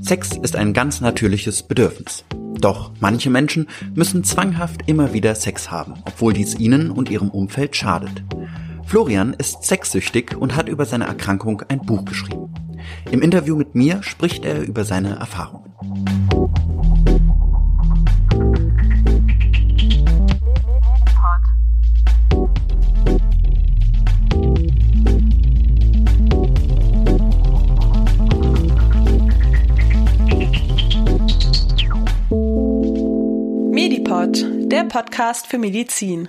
Sex ist ein ganz natürliches Bedürfnis. Doch manche Menschen müssen zwanghaft immer wieder Sex haben, obwohl dies ihnen und ihrem Umfeld schadet. Florian ist sexsüchtig und hat über seine Erkrankung ein Buch geschrieben. Im Interview mit mir spricht er über seine Erfahrungen. Medipod, der Podcast für Medizin.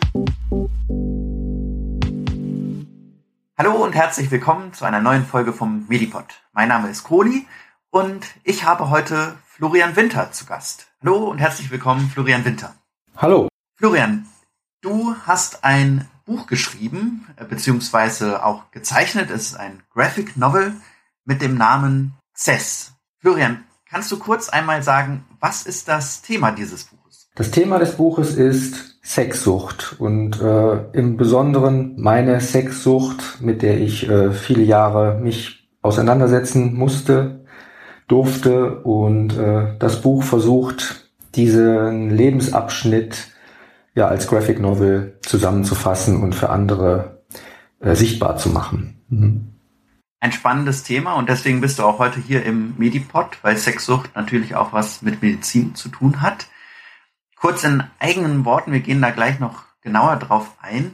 Hallo und herzlich willkommen zu einer neuen Folge vom Medipod. Mein Name ist Kohli und ich habe heute Florian Winter zu Gast. Hallo und herzlich willkommen, Florian Winter. Hallo. Florian, du hast ein Buch geschrieben, äh, beziehungsweise auch gezeichnet. Es ist ein Graphic Novel mit dem Namen Cess. Florian, kannst du kurz einmal sagen, was ist das Thema dieses Buches? Das Thema des Buches ist Sexsucht und äh, im Besonderen meine Sexsucht, mit der ich äh, viele Jahre mich auseinandersetzen musste, durfte und äh, das Buch versucht, diesen Lebensabschnitt ja als Graphic Novel zusammenzufassen und für andere äh, sichtbar zu machen. Mhm. Ein spannendes Thema und deswegen bist du auch heute hier im Medipod, weil Sexsucht natürlich auch was mit Medizin zu tun hat. Kurz in eigenen Worten, wir gehen da gleich noch genauer drauf ein.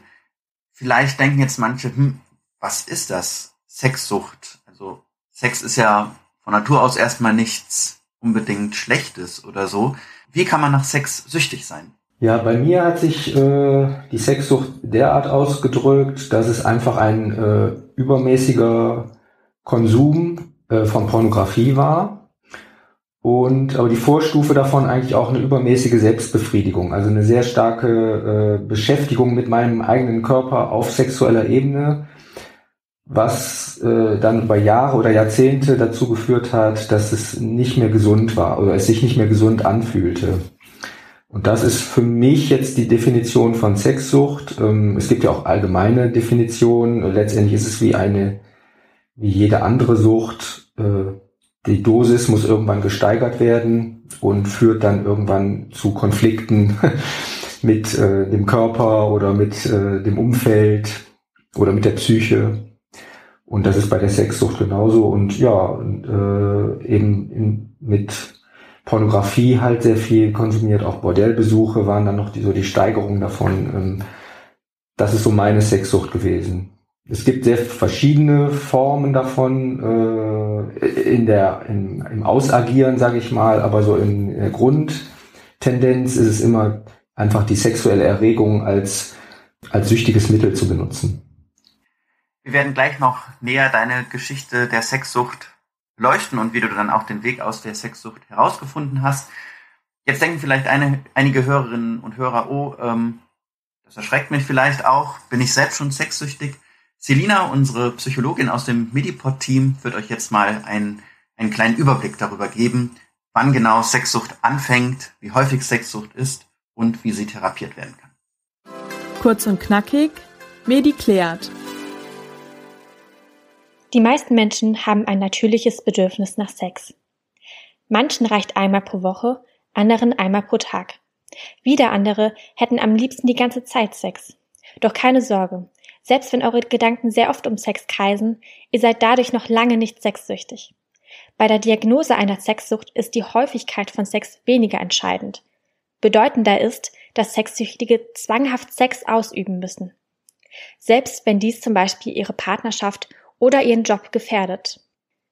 Vielleicht denken jetzt manche, hm, was ist das? Sexsucht. Also Sex ist ja von Natur aus erstmal nichts unbedingt Schlechtes oder so. Wie kann man nach Sex süchtig sein? Ja, bei mir hat sich äh, die Sexsucht derart ausgedrückt, dass es einfach ein äh, übermäßiger Konsum äh, von Pornografie war und aber die Vorstufe davon eigentlich auch eine übermäßige Selbstbefriedigung, also eine sehr starke äh, Beschäftigung mit meinem eigenen Körper auf sexueller Ebene, was äh, dann über Jahre oder Jahrzehnte dazu geführt hat, dass es nicht mehr gesund war oder es sich nicht mehr gesund anfühlte. Und das ist für mich jetzt die Definition von Sexsucht. Ähm, es gibt ja auch allgemeine Definitionen. Letztendlich ist es wie eine, wie jede andere Sucht. Äh, die Dosis muss irgendwann gesteigert werden und führt dann irgendwann zu Konflikten mit äh, dem Körper oder mit äh, dem Umfeld oder mit der Psyche. Und das ist bei der Sexsucht genauso. Und ja, äh, eben in, mit Pornografie halt sehr viel konsumiert, auch Bordellbesuche waren dann noch die, so die Steigerung davon. Ähm, das ist so meine Sexsucht gewesen. Es gibt sehr verschiedene Formen davon äh, in der in, im Ausagieren, sage ich mal, aber so in der Grundtendenz ist es immer einfach die sexuelle Erregung als als süchtiges Mittel zu benutzen. Wir werden gleich noch näher deine Geschichte der Sexsucht leuchten und wie du dann auch den Weg aus der Sexsucht herausgefunden hast. Jetzt denken vielleicht eine, einige Hörerinnen und Hörer, oh, ähm, das erschreckt mich vielleicht auch, bin ich selbst schon sexsüchtig? Selina, unsere Psychologin aus dem Medipod-Team, wird euch jetzt mal einen, einen kleinen Überblick darüber geben, wann genau Sexsucht anfängt, wie häufig Sexsucht ist und wie sie therapiert werden kann. Kurz und knackig, Medi klärt. Die meisten Menschen haben ein natürliches Bedürfnis nach Sex. Manchen reicht einmal pro Woche, anderen einmal pro Tag. Wieder andere hätten am liebsten die ganze Zeit Sex. Doch keine Sorge, selbst wenn eure Gedanken sehr oft um Sex kreisen, ihr seid dadurch noch lange nicht sexsüchtig. Bei der Diagnose einer Sexsucht ist die Häufigkeit von Sex weniger entscheidend. Bedeutender ist, dass Sexsüchtige zwanghaft Sex ausüben müssen. Selbst wenn dies zum Beispiel ihre Partnerschaft oder ihren Job gefährdet.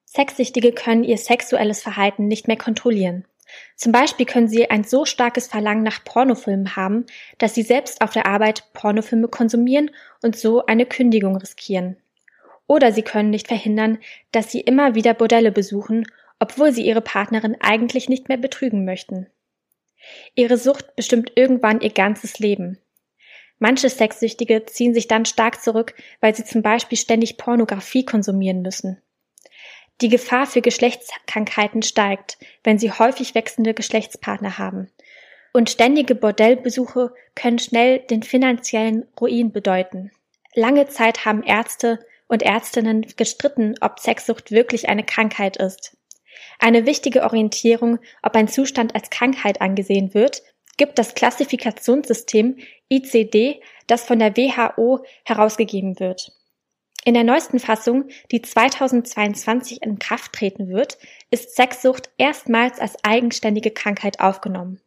Sexsüchtige können ihr sexuelles Verhalten nicht mehr kontrollieren. Zum Beispiel können sie ein so starkes Verlangen nach Pornofilmen haben, dass sie selbst auf der Arbeit Pornofilme konsumieren und so eine Kündigung riskieren. Oder sie können nicht verhindern, dass sie immer wieder Bordelle besuchen, obwohl sie ihre Partnerin eigentlich nicht mehr betrügen möchten. Ihre Sucht bestimmt irgendwann ihr ganzes Leben. Manche Sexsüchtige ziehen sich dann stark zurück, weil sie zum Beispiel ständig Pornografie konsumieren müssen. Die Gefahr für Geschlechtskrankheiten steigt, wenn sie häufig wechselnde Geschlechtspartner haben. Und ständige Bordellbesuche können schnell den finanziellen Ruin bedeuten. Lange Zeit haben Ärzte und Ärztinnen gestritten, ob Sexsucht wirklich eine Krankheit ist. Eine wichtige Orientierung, ob ein Zustand als Krankheit angesehen wird, gibt das Klassifikationssystem ICD, das von der WHO herausgegeben wird. In der neuesten Fassung, die 2022 in Kraft treten wird, ist Sexsucht erstmals als eigenständige Krankheit aufgenommen.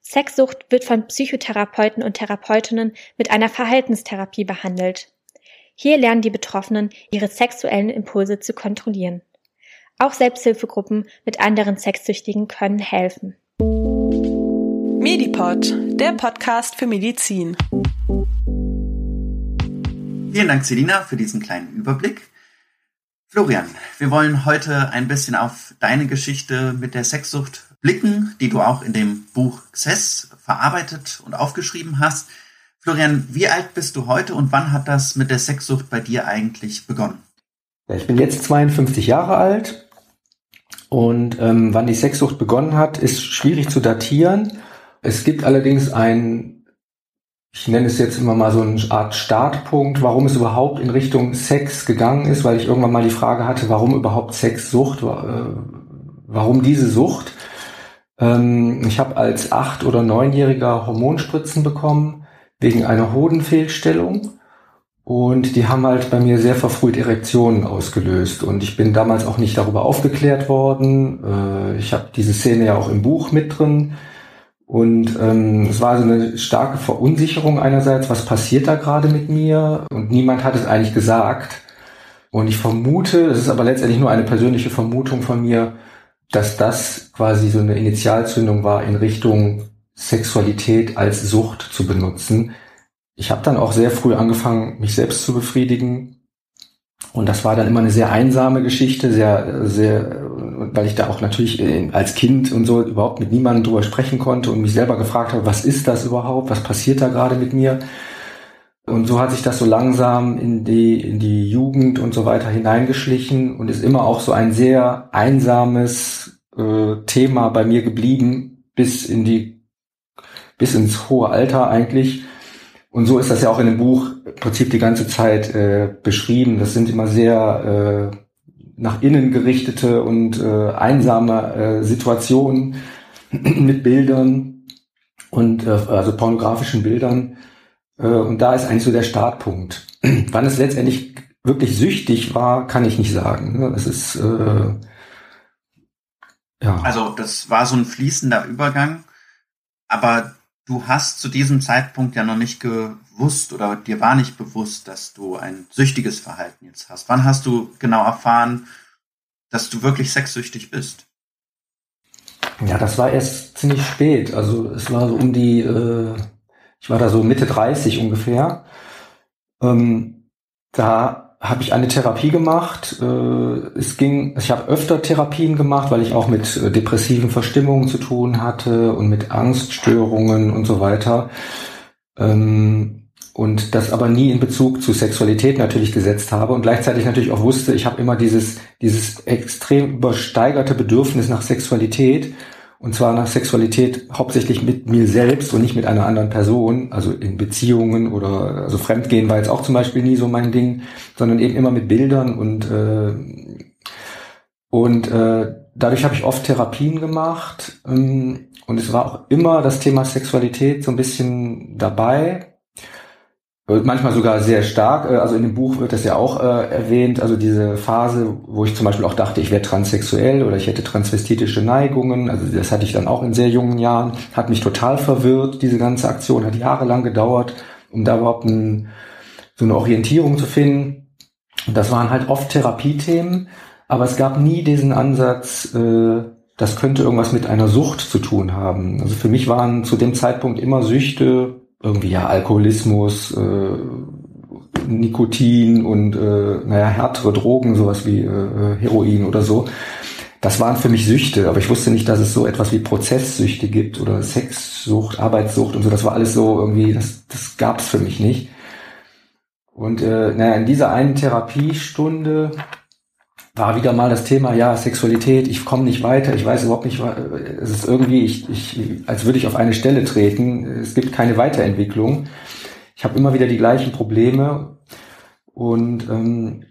Sexsucht wird von Psychotherapeuten und Therapeutinnen mit einer Verhaltenstherapie behandelt. Hier lernen die Betroffenen, ihre sexuellen Impulse zu kontrollieren. Auch Selbsthilfegruppen mit anderen Sexsüchtigen können helfen. Medipod, der Podcast für Medizin. Vielen Dank, Selina, für diesen kleinen Überblick. Florian, wir wollen heute ein bisschen auf deine Geschichte mit der Sexsucht blicken, die du auch in dem Buch Xess verarbeitet und aufgeschrieben hast. Florian, wie alt bist du heute und wann hat das mit der Sexsucht bei dir eigentlich begonnen? Ich bin jetzt 52 Jahre alt und ähm, wann die Sexsucht begonnen hat, ist schwierig zu datieren. Es gibt allerdings ein, ich nenne es jetzt immer mal so eine Art Startpunkt, warum es überhaupt in Richtung Sex gegangen ist, weil ich irgendwann mal die Frage hatte, warum überhaupt Sexsucht, äh, warum diese Sucht. Ähm, ich habe als acht- oder neunjähriger Hormonspritzen bekommen wegen einer Hodenfehlstellung. Und die haben halt bei mir sehr verfrüht Erektionen ausgelöst. Und ich bin damals auch nicht darüber aufgeklärt worden. Äh, ich habe diese Szene ja auch im Buch mit drin. Und ähm, es war so eine starke Verunsicherung einerseits, was passiert da gerade mit mir? Und niemand hat es eigentlich gesagt. Und ich vermute, es ist aber letztendlich nur eine persönliche Vermutung von mir, dass das quasi so eine Initialzündung war in Richtung Sexualität als Sucht zu benutzen. Ich habe dann auch sehr früh angefangen, mich selbst zu befriedigen. Und das war dann immer eine sehr einsame Geschichte, sehr, sehr, weil ich da auch natürlich äh, als Kind und so überhaupt mit niemandem drüber sprechen konnte und mich selber gefragt habe, was ist das überhaupt? Was passiert da gerade mit mir? Und so hat sich das so langsam in die, in die Jugend und so weiter hineingeschlichen und ist immer auch so ein sehr einsames äh, Thema bei mir geblieben, bis in die bis ins hohe Alter eigentlich. Und so ist das ja auch in dem Buch im Prinzip die ganze Zeit äh, beschrieben. Das sind immer sehr äh, nach innen gerichtete und äh, einsame äh, Situationen mit Bildern und äh, also pornografischen Bildern. Äh, und da ist eigentlich so der Startpunkt. Wann es letztendlich wirklich süchtig war, kann ich nicht sagen. Es ist äh, ja. Also das war so ein fließender Übergang, aber du hast zu diesem Zeitpunkt ja noch nicht gewusst oder dir war nicht bewusst, dass du ein süchtiges Verhalten jetzt hast. Wann hast du genau erfahren, dass du wirklich sexsüchtig bist? Ja, das war erst ziemlich spät. Also es war so um die, äh, ich war da so Mitte 30 ungefähr. Ähm, da habe ich eine Therapie gemacht. Äh, es ging, ich habe öfter Therapien gemacht, weil ich auch mit äh, depressiven Verstimmungen zu tun hatte und mit Angststörungen und so weiter. Ähm, und das aber nie in Bezug zu Sexualität natürlich gesetzt habe und gleichzeitig natürlich auch wusste, ich habe immer dieses, dieses extrem übersteigerte Bedürfnis nach Sexualität und zwar nach Sexualität hauptsächlich mit mir selbst und nicht mit einer anderen Person, also in Beziehungen oder also Fremdgehen war jetzt auch zum Beispiel nie so mein Ding, sondern eben immer mit Bildern und äh, und äh, dadurch habe ich oft Therapien gemacht ähm, und es war auch immer das Thema Sexualität so ein bisschen dabei manchmal sogar sehr stark. Äh, also in dem Buch wird das ja auch äh, erwähnt. Also diese Phase, wo ich zum Beispiel auch dachte, ich wäre transsexuell oder ich hätte transvestitische Neigungen. Also das hatte ich dann auch in sehr jungen Jahren. Hat mich total verwirrt. Diese ganze Aktion hat jahrelang gedauert, um da überhaupt ein, so eine Orientierung zu finden. Und das waren halt oft Therapiethemen, aber es gab nie diesen Ansatz, äh, das könnte irgendwas mit einer Sucht zu tun haben. Also für mich waren zu dem Zeitpunkt immer Süchte irgendwie ja Alkoholismus, äh, Nikotin und äh, naja, härtere Drogen, sowas wie äh, Heroin oder so. Das waren für mich Süchte, aber ich wusste nicht, dass es so etwas wie Prozesssüchte gibt oder Sexsucht, Arbeitssucht und so. Das war alles so irgendwie, das, das gab es für mich nicht. Und äh, naja, in dieser einen Therapiestunde war wieder mal das Thema, ja, Sexualität, ich komme nicht weiter, ich weiß überhaupt nicht, es ist irgendwie, ich, ich, als würde ich auf eine Stelle treten, es gibt keine Weiterentwicklung. ich habe immer wieder die gleichen Probleme und ähm,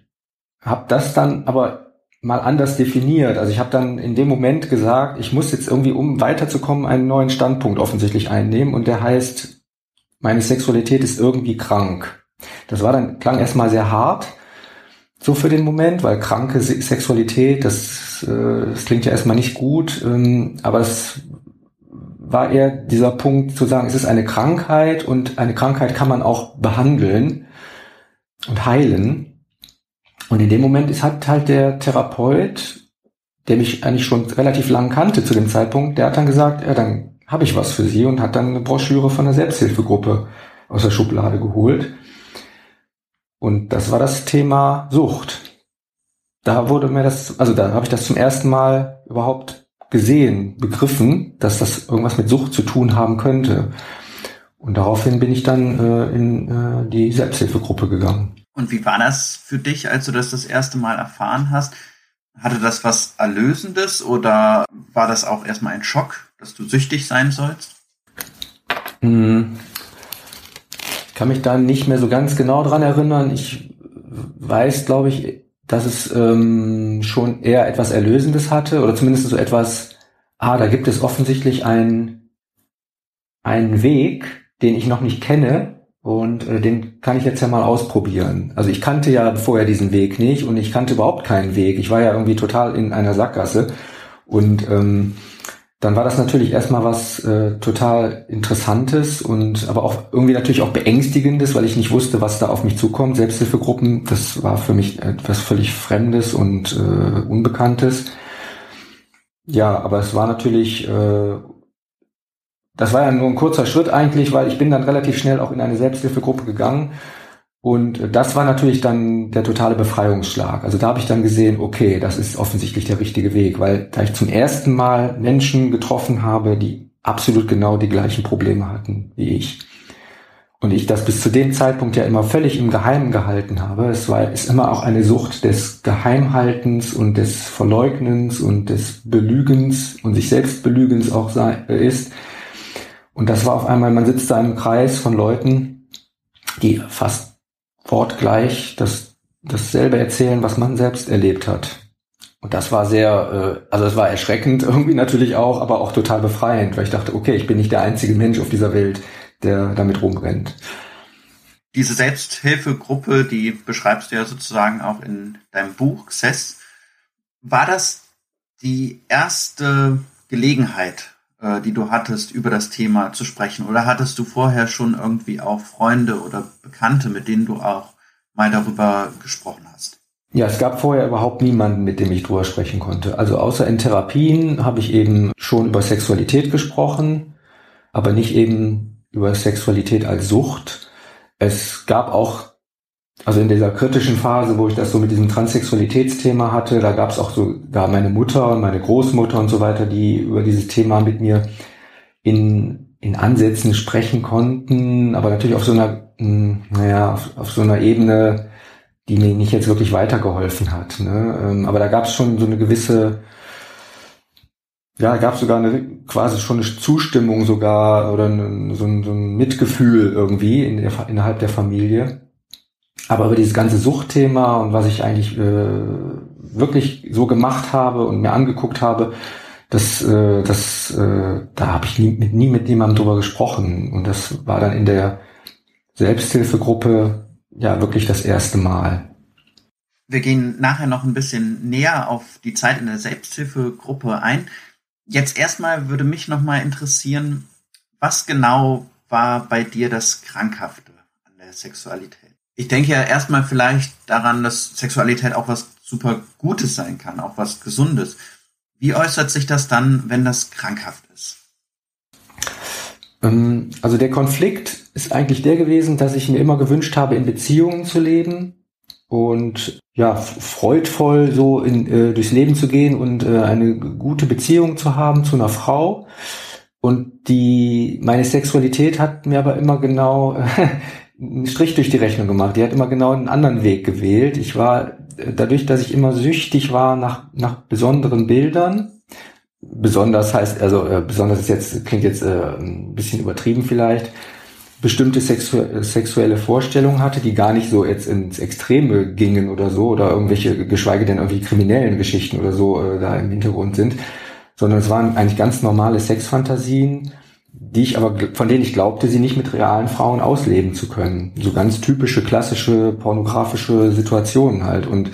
habe das dann aber mal anders definiert. Also ich habe dann in dem Moment gesagt, ich muss jetzt irgendwie, um weiterzukommen, einen neuen Standpunkt offensichtlich einnehmen und der heißt, meine Sexualität ist irgendwie krank. Das war dann, klang erstmal sehr hart, so für den Moment, weil kranke Sexualität, das, äh, das klingt ja erstmal nicht gut, ähm, aber es war eher dieser Punkt zu sagen, es ist eine Krankheit und eine Krankheit kann man auch behandeln und heilen. Und in dem Moment ist hat halt der Therapeut, der mich eigentlich schon relativ lang kannte zu dem Zeitpunkt, der hat dann gesagt, ja, dann habe ich was für Sie und hat dann eine Broschüre von der Selbsthilfegruppe aus der Schublade geholt. Und das war das Thema Sucht. Da wurde mir das, also da habe ich das zum ersten Mal überhaupt gesehen, begriffen, dass das irgendwas mit Sucht zu tun haben könnte. Und daraufhin bin ich dann äh, in äh, die Selbsthilfegruppe gegangen. Und wie war das für dich, als du das das erste Mal erfahren hast? Hatte das was Erlösendes oder war das auch erstmal ein Schock, dass du süchtig sein sollst? Hm. Ich kann mich da nicht mehr so ganz genau dran erinnern. Ich weiß, glaube ich, dass es ähm, schon eher etwas Erlösendes hatte oder zumindest so etwas, ah, da gibt es offensichtlich ein, einen Weg, den ich noch nicht kenne und äh, den kann ich jetzt ja mal ausprobieren. Also ich kannte ja vorher diesen Weg nicht und ich kannte überhaupt keinen Weg. Ich war ja irgendwie total in einer Sackgasse und ähm, dann war das natürlich erstmal was äh, total Interessantes und aber auch irgendwie natürlich auch Beängstigendes, weil ich nicht wusste, was da auf mich zukommt. Selbsthilfegruppen, das war für mich etwas völlig Fremdes und äh, Unbekanntes. Ja, aber es war natürlich, äh, das war ja nur ein kurzer Schritt eigentlich, weil ich bin dann relativ schnell auch in eine Selbsthilfegruppe gegangen und das war natürlich dann der totale Befreiungsschlag. Also da habe ich dann gesehen, okay, das ist offensichtlich der richtige Weg, weil da ich zum ersten Mal Menschen getroffen habe, die absolut genau die gleichen Probleme hatten wie ich. Und ich das bis zu dem Zeitpunkt ja immer völlig im Geheimen gehalten habe. Es war, ist immer auch eine Sucht des Geheimhaltens und des Verleugnens und des Belügens und sich selbst Belügens auch sei, ist. Und das war auf einmal, man sitzt da im Kreis von Leuten, die fast wortgleich das, dasselbe erzählen, was man selbst erlebt hat. Und das war sehr, äh, also es war erschreckend irgendwie natürlich auch, aber auch total befreiend, weil ich dachte, okay, ich bin nicht der einzige Mensch auf dieser Welt, der damit rumrennt. Diese Selbsthilfegruppe, die beschreibst du ja sozusagen auch in deinem Buch Xess. War das die erste Gelegenheit, äh, die du hattest, über das Thema zu sprechen? Oder hattest du vorher schon irgendwie auch Freunde oder Bekannte, mit denen du auch mal darüber gesprochen hast? Ja, es gab vorher überhaupt niemanden, mit dem ich drüber sprechen konnte. Also außer in Therapien habe ich eben schon über Sexualität gesprochen, aber nicht eben über Sexualität als Sucht. Es gab auch also in dieser kritischen Phase, wo ich das so mit diesem Transsexualitätsthema hatte, da gab es auch so, da meine Mutter und meine Großmutter und so weiter, die über dieses Thema mit mir in, in Ansätzen sprechen konnten, aber natürlich auf so einer, hm, naja, auf, auf so einer Ebene, die mir nicht jetzt wirklich weitergeholfen hat. Ne? Ähm, aber da gab es schon so eine gewisse, ja, gab es sogar eine quasi schon eine Zustimmung sogar oder so, ein, so ein Mitgefühl irgendwie in der, innerhalb der Familie. Aber über dieses ganze Suchtthema und was ich eigentlich äh, wirklich so gemacht habe und mir angeguckt habe, das, äh, das, äh, da habe ich nie mit, nie mit jemandem drüber gesprochen. Und das war dann in der Selbsthilfegruppe ja wirklich das erste Mal. Wir gehen nachher noch ein bisschen näher auf die Zeit in der Selbsthilfegruppe ein. Jetzt erstmal würde mich noch mal interessieren, was genau war bei dir das Krankhafte an der Sexualität? Ich denke ja erstmal vielleicht daran, dass Sexualität auch was super Gutes sein kann, auch was Gesundes. Wie äußert sich das dann, wenn das krankhaft ist? Ähm, also der Konflikt ist eigentlich der gewesen, dass ich mir immer gewünscht habe, in Beziehungen zu leben und ja, freudvoll so in, äh, durchs Leben zu gehen und äh, eine gute Beziehung zu haben zu einer Frau. Und die, meine Sexualität hat mir aber immer genau einen Strich durch die Rechnung gemacht. Die hat immer genau einen anderen Weg gewählt. Ich war, dadurch, dass ich immer süchtig war nach, nach besonderen Bildern, besonders heißt, also äh, besonders ist jetzt, klingt jetzt äh, ein bisschen übertrieben vielleicht, bestimmte sexu sexuelle Vorstellungen hatte, die gar nicht so jetzt ins Extreme gingen oder so, oder irgendwelche, geschweige denn irgendwie kriminellen Geschichten oder so äh, da im Hintergrund sind, sondern es waren eigentlich ganz normale Sexfantasien, die ich aber, von denen ich glaubte, sie nicht mit realen Frauen ausleben zu können. So ganz typische, klassische, pornografische Situationen halt. Und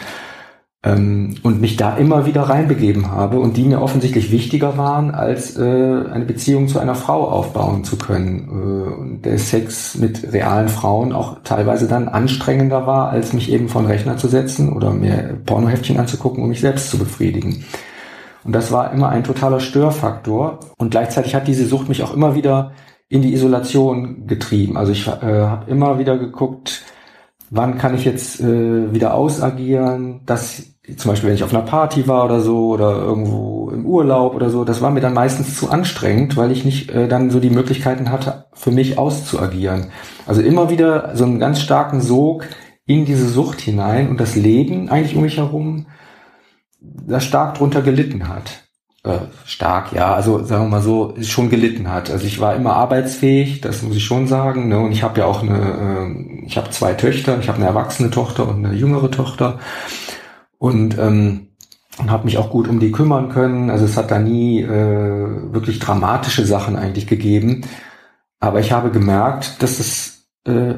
ähm, und mich da immer wieder reinbegeben habe und die mir offensichtlich wichtiger waren, als äh, eine Beziehung zu einer Frau aufbauen zu können. Äh, und der Sex mit realen Frauen auch teilweise dann anstrengender war, als mich eben vor den Rechner zu setzen oder mir Pornoheftchen anzugucken, um mich selbst zu befriedigen. Und das war immer ein totaler Störfaktor. Und gleichzeitig hat diese Sucht mich auch immer wieder in die Isolation getrieben. Also ich äh, habe immer wieder geguckt, wann kann ich jetzt äh, wieder ausagieren, dass zum Beispiel, wenn ich auf einer Party war oder so oder irgendwo im Urlaub oder so, das war mir dann meistens zu anstrengend, weil ich nicht äh, dann so die Möglichkeiten hatte, für mich auszuagieren. Also immer wieder so einen ganz starken Sog in diese Sucht hinein und das Leben eigentlich um mich herum, das stark drunter gelitten hat. Äh, stark, ja, also sagen wir mal so, schon gelitten hat. Also ich war immer arbeitsfähig, das muss ich schon sagen. Ne? Und ich habe ja auch eine, äh, ich habe zwei Töchter, ich habe eine erwachsene Tochter und eine jüngere Tochter und ähm, und habe mich auch gut um die kümmern können. Also es hat da nie äh, wirklich dramatische Sachen eigentlich gegeben. Aber ich habe gemerkt, dass es äh,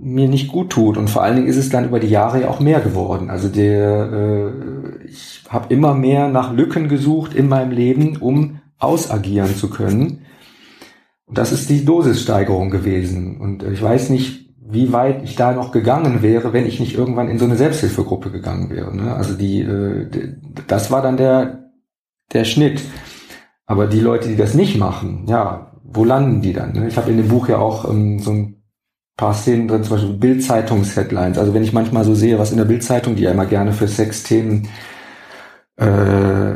mir nicht gut tut. Und vor allen Dingen ist es dann über die Jahre ja auch mehr geworden. Also der, äh, ich habe immer mehr nach Lücken gesucht in meinem Leben, um ausagieren zu können. Und das ist die Dosissteigerung gewesen. Und ich weiß nicht, wie weit ich da noch gegangen wäre, wenn ich nicht irgendwann in so eine Selbsthilfegruppe gegangen wäre. Ne? Also die, äh, das war dann der, der Schnitt. Aber die Leute, die das nicht machen, ja, wo landen die dann? Ne? Ich habe in dem Buch ja auch ähm, so ein paar Szenen drin, zum Beispiel Bild-Zeitungs-Headlines. Also wenn ich manchmal so sehe, was in der Bild-Zeitung, die ja immer gerne für Sexthemen äh,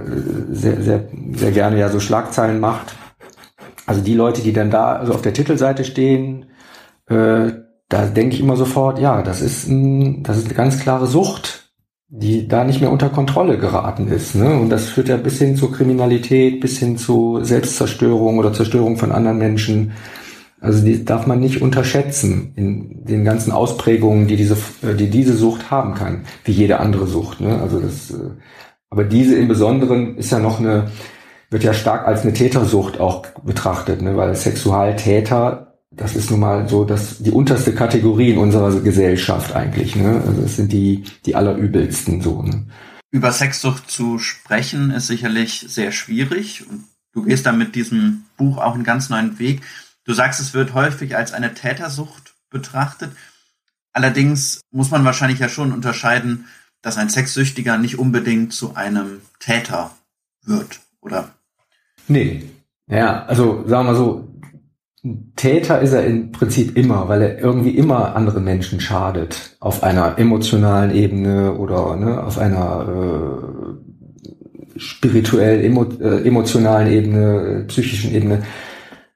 sehr, sehr, sehr gerne ja so Schlagzeilen macht. Also die Leute, die dann da also auf der Titelseite stehen, äh, da denke ich immer sofort, ja, das ist, ein, das ist eine ganz klare Sucht, die da nicht mehr unter Kontrolle geraten ist. Ne? Und das führt ja bis hin zur Kriminalität, bis hin zu Selbstzerstörung oder Zerstörung von anderen Menschen. Also die darf man nicht unterschätzen in den ganzen Ausprägungen, die diese, die diese Sucht haben kann, wie jede andere Sucht. Ne? Also das, äh, aber diese im Besonderen ist ja noch eine, wird ja stark als eine Tätersucht auch betrachtet, ne? weil Sexualtäter das ist nun mal so, dass die unterste Kategorie in unserer Gesellschaft eigentlich, ne? Also es sind die, die allerübelsten so, ne? Über Sexsucht zu sprechen ist sicherlich sehr schwierig du gehst da mit diesem Buch auch einen ganz neuen Weg. Du sagst, es wird häufig als eine Tätersucht betrachtet. Allerdings muss man wahrscheinlich ja schon unterscheiden, dass ein Sexsüchtiger nicht unbedingt zu einem Täter wird, oder? Nee. Ja, also sagen wir so, Täter ist er im Prinzip immer, weil er irgendwie immer anderen Menschen schadet. Auf einer emotionalen Ebene oder ne, auf einer äh, spirituell, emo, äh, emotionalen Ebene, äh, psychischen Ebene.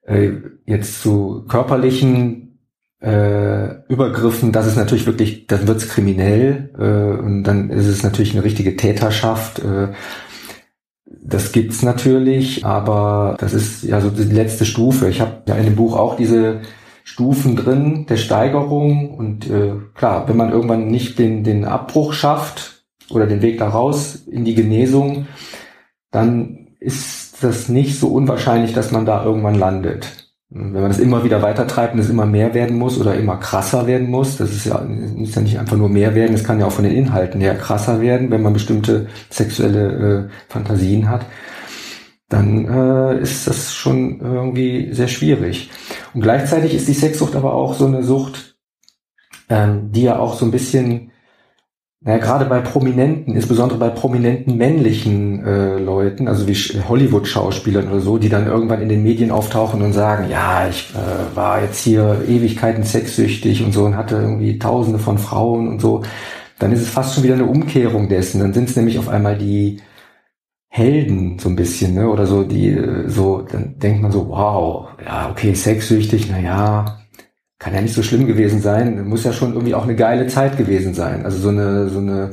Äh, jetzt zu körperlichen äh, Übergriffen, das ist natürlich wirklich, dann wird's kriminell äh, und dann ist es natürlich eine richtige Täterschaft. Äh, das gibt's natürlich, aber das ist ja so die letzte Stufe. Ich habe ja in dem Buch auch diese Stufen drin der Steigerung und äh, klar, wenn man irgendwann nicht den, den Abbruch schafft oder den Weg da raus in die Genesung, dann ist das nicht so unwahrscheinlich, dass man da irgendwann landet. Wenn man das immer wieder weitertreibt und es immer mehr werden muss oder immer krasser werden muss, das ist ja, muss ja nicht einfach nur mehr werden, es kann ja auch von den Inhalten her krasser werden, wenn man bestimmte sexuelle äh, Fantasien hat, dann äh, ist das schon irgendwie sehr schwierig. Und gleichzeitig ist die Sexsucht aber auch so eine Sucht, ähm, die ja auch so ein bisschen naja, gerade bei Prominenten, insbesondere bei prominenten männlichen äh, Leuten, also wie Hollywood-Schauspielern oder so, die dann irgendwann in den Medien auftauchen und sagen, ja, ich äh, war jetzt hier Ewigkeiten sexsüchtig und so und hatte irgendwie tausende von Frauen und so, dann ist es fast schon wieder eine Umkehrung dessen. Dann sind es nämlich auf einmal die Helden so ein bisschen, ne? Oder so, die äh, so, dann denkt man so, wow, ja, okay, sexsüchtig, na ja, kann ja nicht so schlimm gewesen sein, muss ja schon irgendwie auch eine geile Zeit gewesen sein. Also so eine, so eine,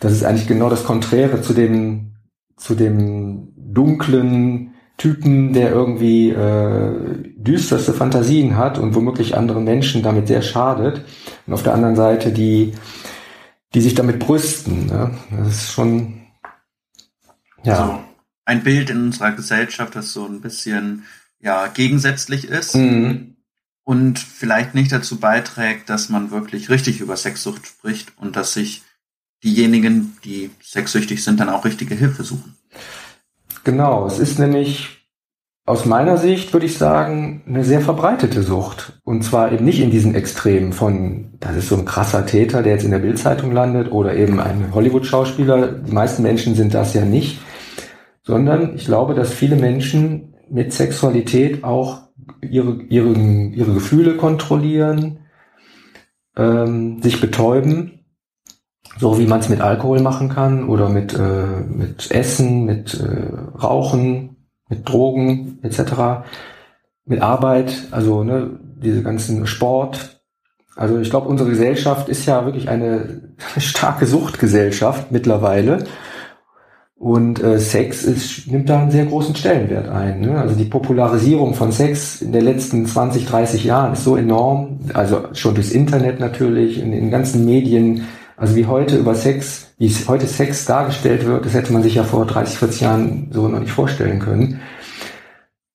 das ist eigentlich genau das Konträre zu dem, zu dem dunklen, Typen, der irgendwie äh, düsterste Fantasien hat und womöglich anderen Menschen damit sehr schadet. Und auf der anderen Seite die, die sich damit brüsten. Ne? Das ist schon ja. So ein Bild in unserer Gesellschaft, das so ein bisschen ja gegensätzlich ist. Mhm. Und vielleicht nicht dazu beiträgt, dass man wirklich richtig über Sexsucht spricht und dass sich diejenigen, die sexsüchtig sind, dann auch richtige Hilfe suchen. Genau, es ist nämlich aus meiner Sicht, würde ich sagen, eine sehr verbreitete Sucht. Und zwar eben nicht in diesen Extremen von, das ist so ein krasser Täter, der jetzt in der Bildzeitung landet oder eben ein Hollywood-Schauspieler. Die meisten Menschen sind das ja nicht. Sondern ich glaube, dass viele Menschen mit Sexualität auch ihre, ihre, ihre Gefühle kontrollieren, ähm, sich betäuben so wie man es mit Alkohol machen kann oder mit, äh, mit Essen, mit äh, Rauchen, mit Drogen etc., mit Arbeit, also ne, diese ganzen Sport. Also ich glaube, unsere Gesellschaft ist ja wirklich eine starke Suchtgesellschaft mittlerweile. Und äh, Sex ist, nimmt da einen sehr großen Stellenwert ein. Ne? Also die Popularisierung von Sex in den letzten 20, 30 Jahren ist so enorm. Also schon durchs Internet natürlich, in den ganzen Medien, also wie heute über Sex, wie heute Sex dargestellt wird, das hätte man sich ja vor 30, 40 Jahren so noch nicht vorstellen können.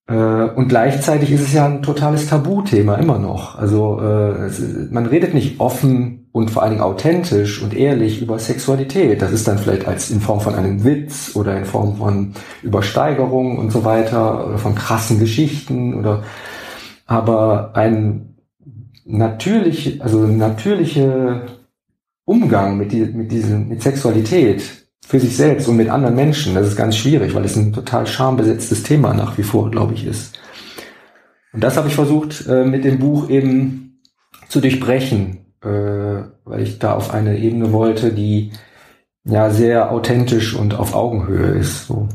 Äh, und gleichzeitig ist es ja ein totales Tabuthema immer noch. Also äh, man redet nicht offen und vor allen Dingen authentisch und ehrlich über Sexualität. Das ist dann vielleicht als in Form von einem Witz oder in Form von Übersteigerung und so weiter oder von krassen Geschichten oder aber ein natürlich, also natürliche Umgang mit, die, mit, diesem, mit Sexualität für sich selbst und mit anderen Menschen, das ist ganz schwierig, weil es ein total schambesetztes Thema nach wie vor, glaube ich, ist. Und das habe ich versucht äh, mit dem Buch eben zu durchbrechen, äh, weil ich da auf eine Ebene wollte, die ja sehr authentisch und auf Augenhöhe ist. So.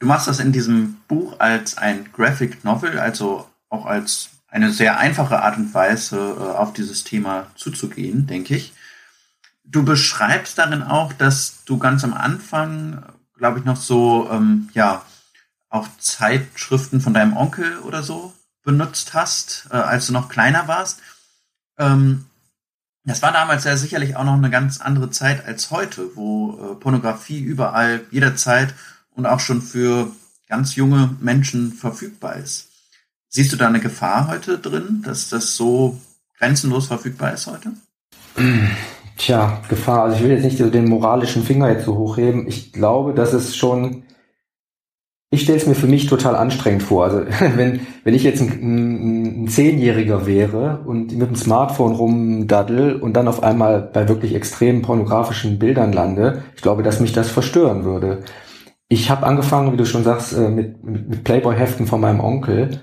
Du machst das in diesem Buch als ein Graphic Novel, also auch als eine sehr einfache Art und Weise, äh, auf dieses Thema zuzugehen, denke ich. Du beschreibst darin auch, dass du ganz am Anfang, glaube ich, noch so, ähm, ja, auch Zeitschriften von deinem Onkel oder so benutzt hast, äh, als du noch kleiner warst. Ähm, das war damals ja sicherlich auch noch eine ganz andere Zeit als heute, wo äh, Pornografie überall, jederzeit und auch schon für ganz junge Menschen verfügbar ist. Siehst du da eine Gefahr heute drin, dass das so grenzenlos verfügbar ist heute? Tja, Gefahr. Also ich will jetzt nicht den moralischen Finger jetzt so hochheben. Ich glaube, dass es schon. Ich stelle es mir für mich total anstrengend vor. Also wenn, wenn ich jetzt ein, ein, ein Zehnjähriger wäre und mit dem Smartphone rumdaddel und dann auf einmal bei wirklich extremen pornografischen Bildern lande, ich glaube, dass mich das verstören würde. Ich habe angefangen, wie du schon sagst, äh, mit, mit, Playboy-Heften von meinem Onkel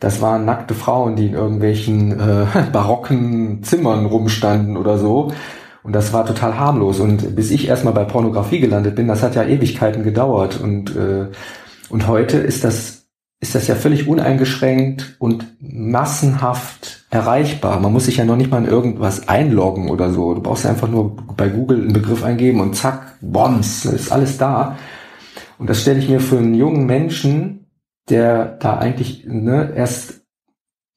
das waren nackte Frauen, die in irgendwelchen äh, barocken Zimmern rumstanden oder so. Und das war total harmlos. Und bis ich erstmal bei Pornografie gelandet bin, das hat ja Ewigkeiten gedauert. Und, äh, und heute ist das, ist das ja völlig uneingeschränkt und massenhaft erreichbar. Man muss sich ja noch nicht mal in irgendwas einloggen oder so. Du brauchst einfach nur bei Google einen Begriff eingeben und zack, Bombs, ist alles da. Und das stelle ich mir für einen jungen Menschen der da eigentlich ne, erst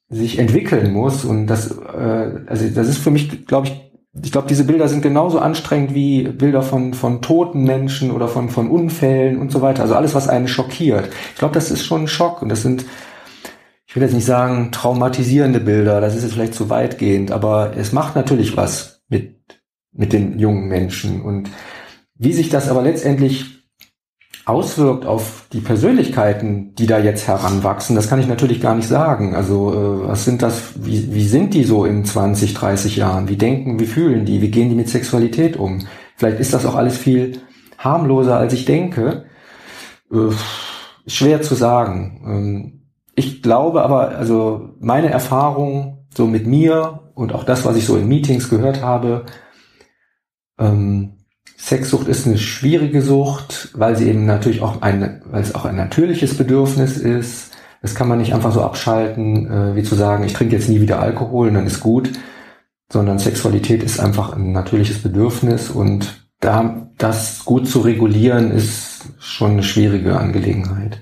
sich entwickeln muss und das äh, also das ist für mich glaube ich ich glaube diese Bilder sind genauso anstrengend wie Bilder von von toten Menschen oder von von Unfällen und so weiter. Also alles was einen schockiert. Ich glaube das ist schon ein Schock und das sind ich will jetzt nicht sagen traumatisierende Bilder. Das ist jetzt vielleicht zu weitgehend aber es macht natürlich was mit mit den jungen Menschen. Und wie sich das aber letztendlich auswirkt auf die Persönlichkeiten, die da jetzt heranwachsen, das kann ich natürlich gar nicht sagen. Also äh, was sind das, wie, wie sind die so in 20, 30 Jahren? Wie denken, wie fühlen die? Wie gehen die mit Sexualität um? Vielleicht ist das auch alles viel harmloser, als ich denke. Äh, schwer zu sagen. Ähm, ich glaube aber, also meine Erfahrung so mit mir und auch das, was ich so in Meetings gehört habe, ähm, Sexsucht ist eine schwierige Sucht, weil sie eben natürlich auch ein, weil es auch ein natürliches Bedürfnis ist. Das kann man nicht einfach so abschalten, äh, wie zu sagen, ich trinke jetzt nie wieder Alkohol und dann ist gut, sondern Sexualität ist einfach ein natürliches Bedürfnis und da das gut zu regulieren ist schon eine schwierige Angelegenheit.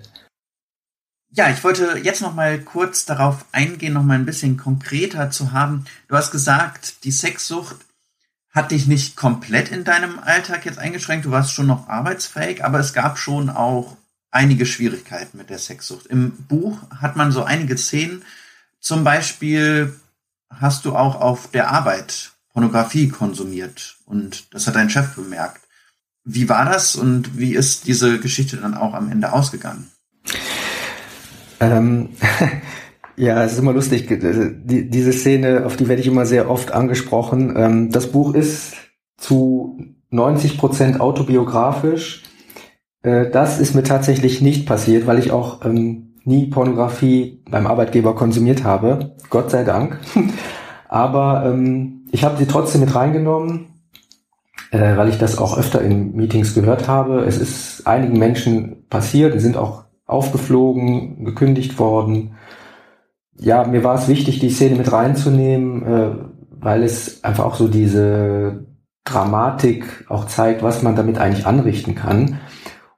Ja, ich wollte jetzt noch mal kurz darauf eingehen, noch mal ein bisschen konkreter zu haben. Du hast gesagt, die Sexsucht hat dich nicht komplett in deinem Alltag jetzt eingeschränkt. Du warst schon noch arbeitsfähig, aber es gab schon auch einige Schwierigkeiten mit der Sexsucht. Im Buch hat man so einige Szenen. Zum Beispiel hast du auch auf der Arbeit Pornografie konsumiert und das hat dein Chef bemerkt. Wie war das und wie ist diese Geschichte dann auch am Ende ausgegangen? Ähm, ja, es ist immer lustig. Die, diese Szene, auf die werde ich immer sehr oft angesprochen. Ähm, das Buch ist zu 90 Prozent autobiografisch. Äh, das ist mir tatsächlich nicht passiert, weil ich auch ähm, nie Pornografie beim Arbeitgeber konsumiert habe. Gott sei Dank. Aber ähm, ich habe sie trotzdem mit reingenommen, äh, weil ich das auch öfter in Meetings gehört habe. Es ist einigen Menschen passiert, die sind auch aufgeflogen, gekündigt worden. Ja, mir war es wichtig, die Szene mit reinzunehmen, äh, weil es einfach auch so diese Dramatik auch zeigt, was man damit eigentlich anrichten kann.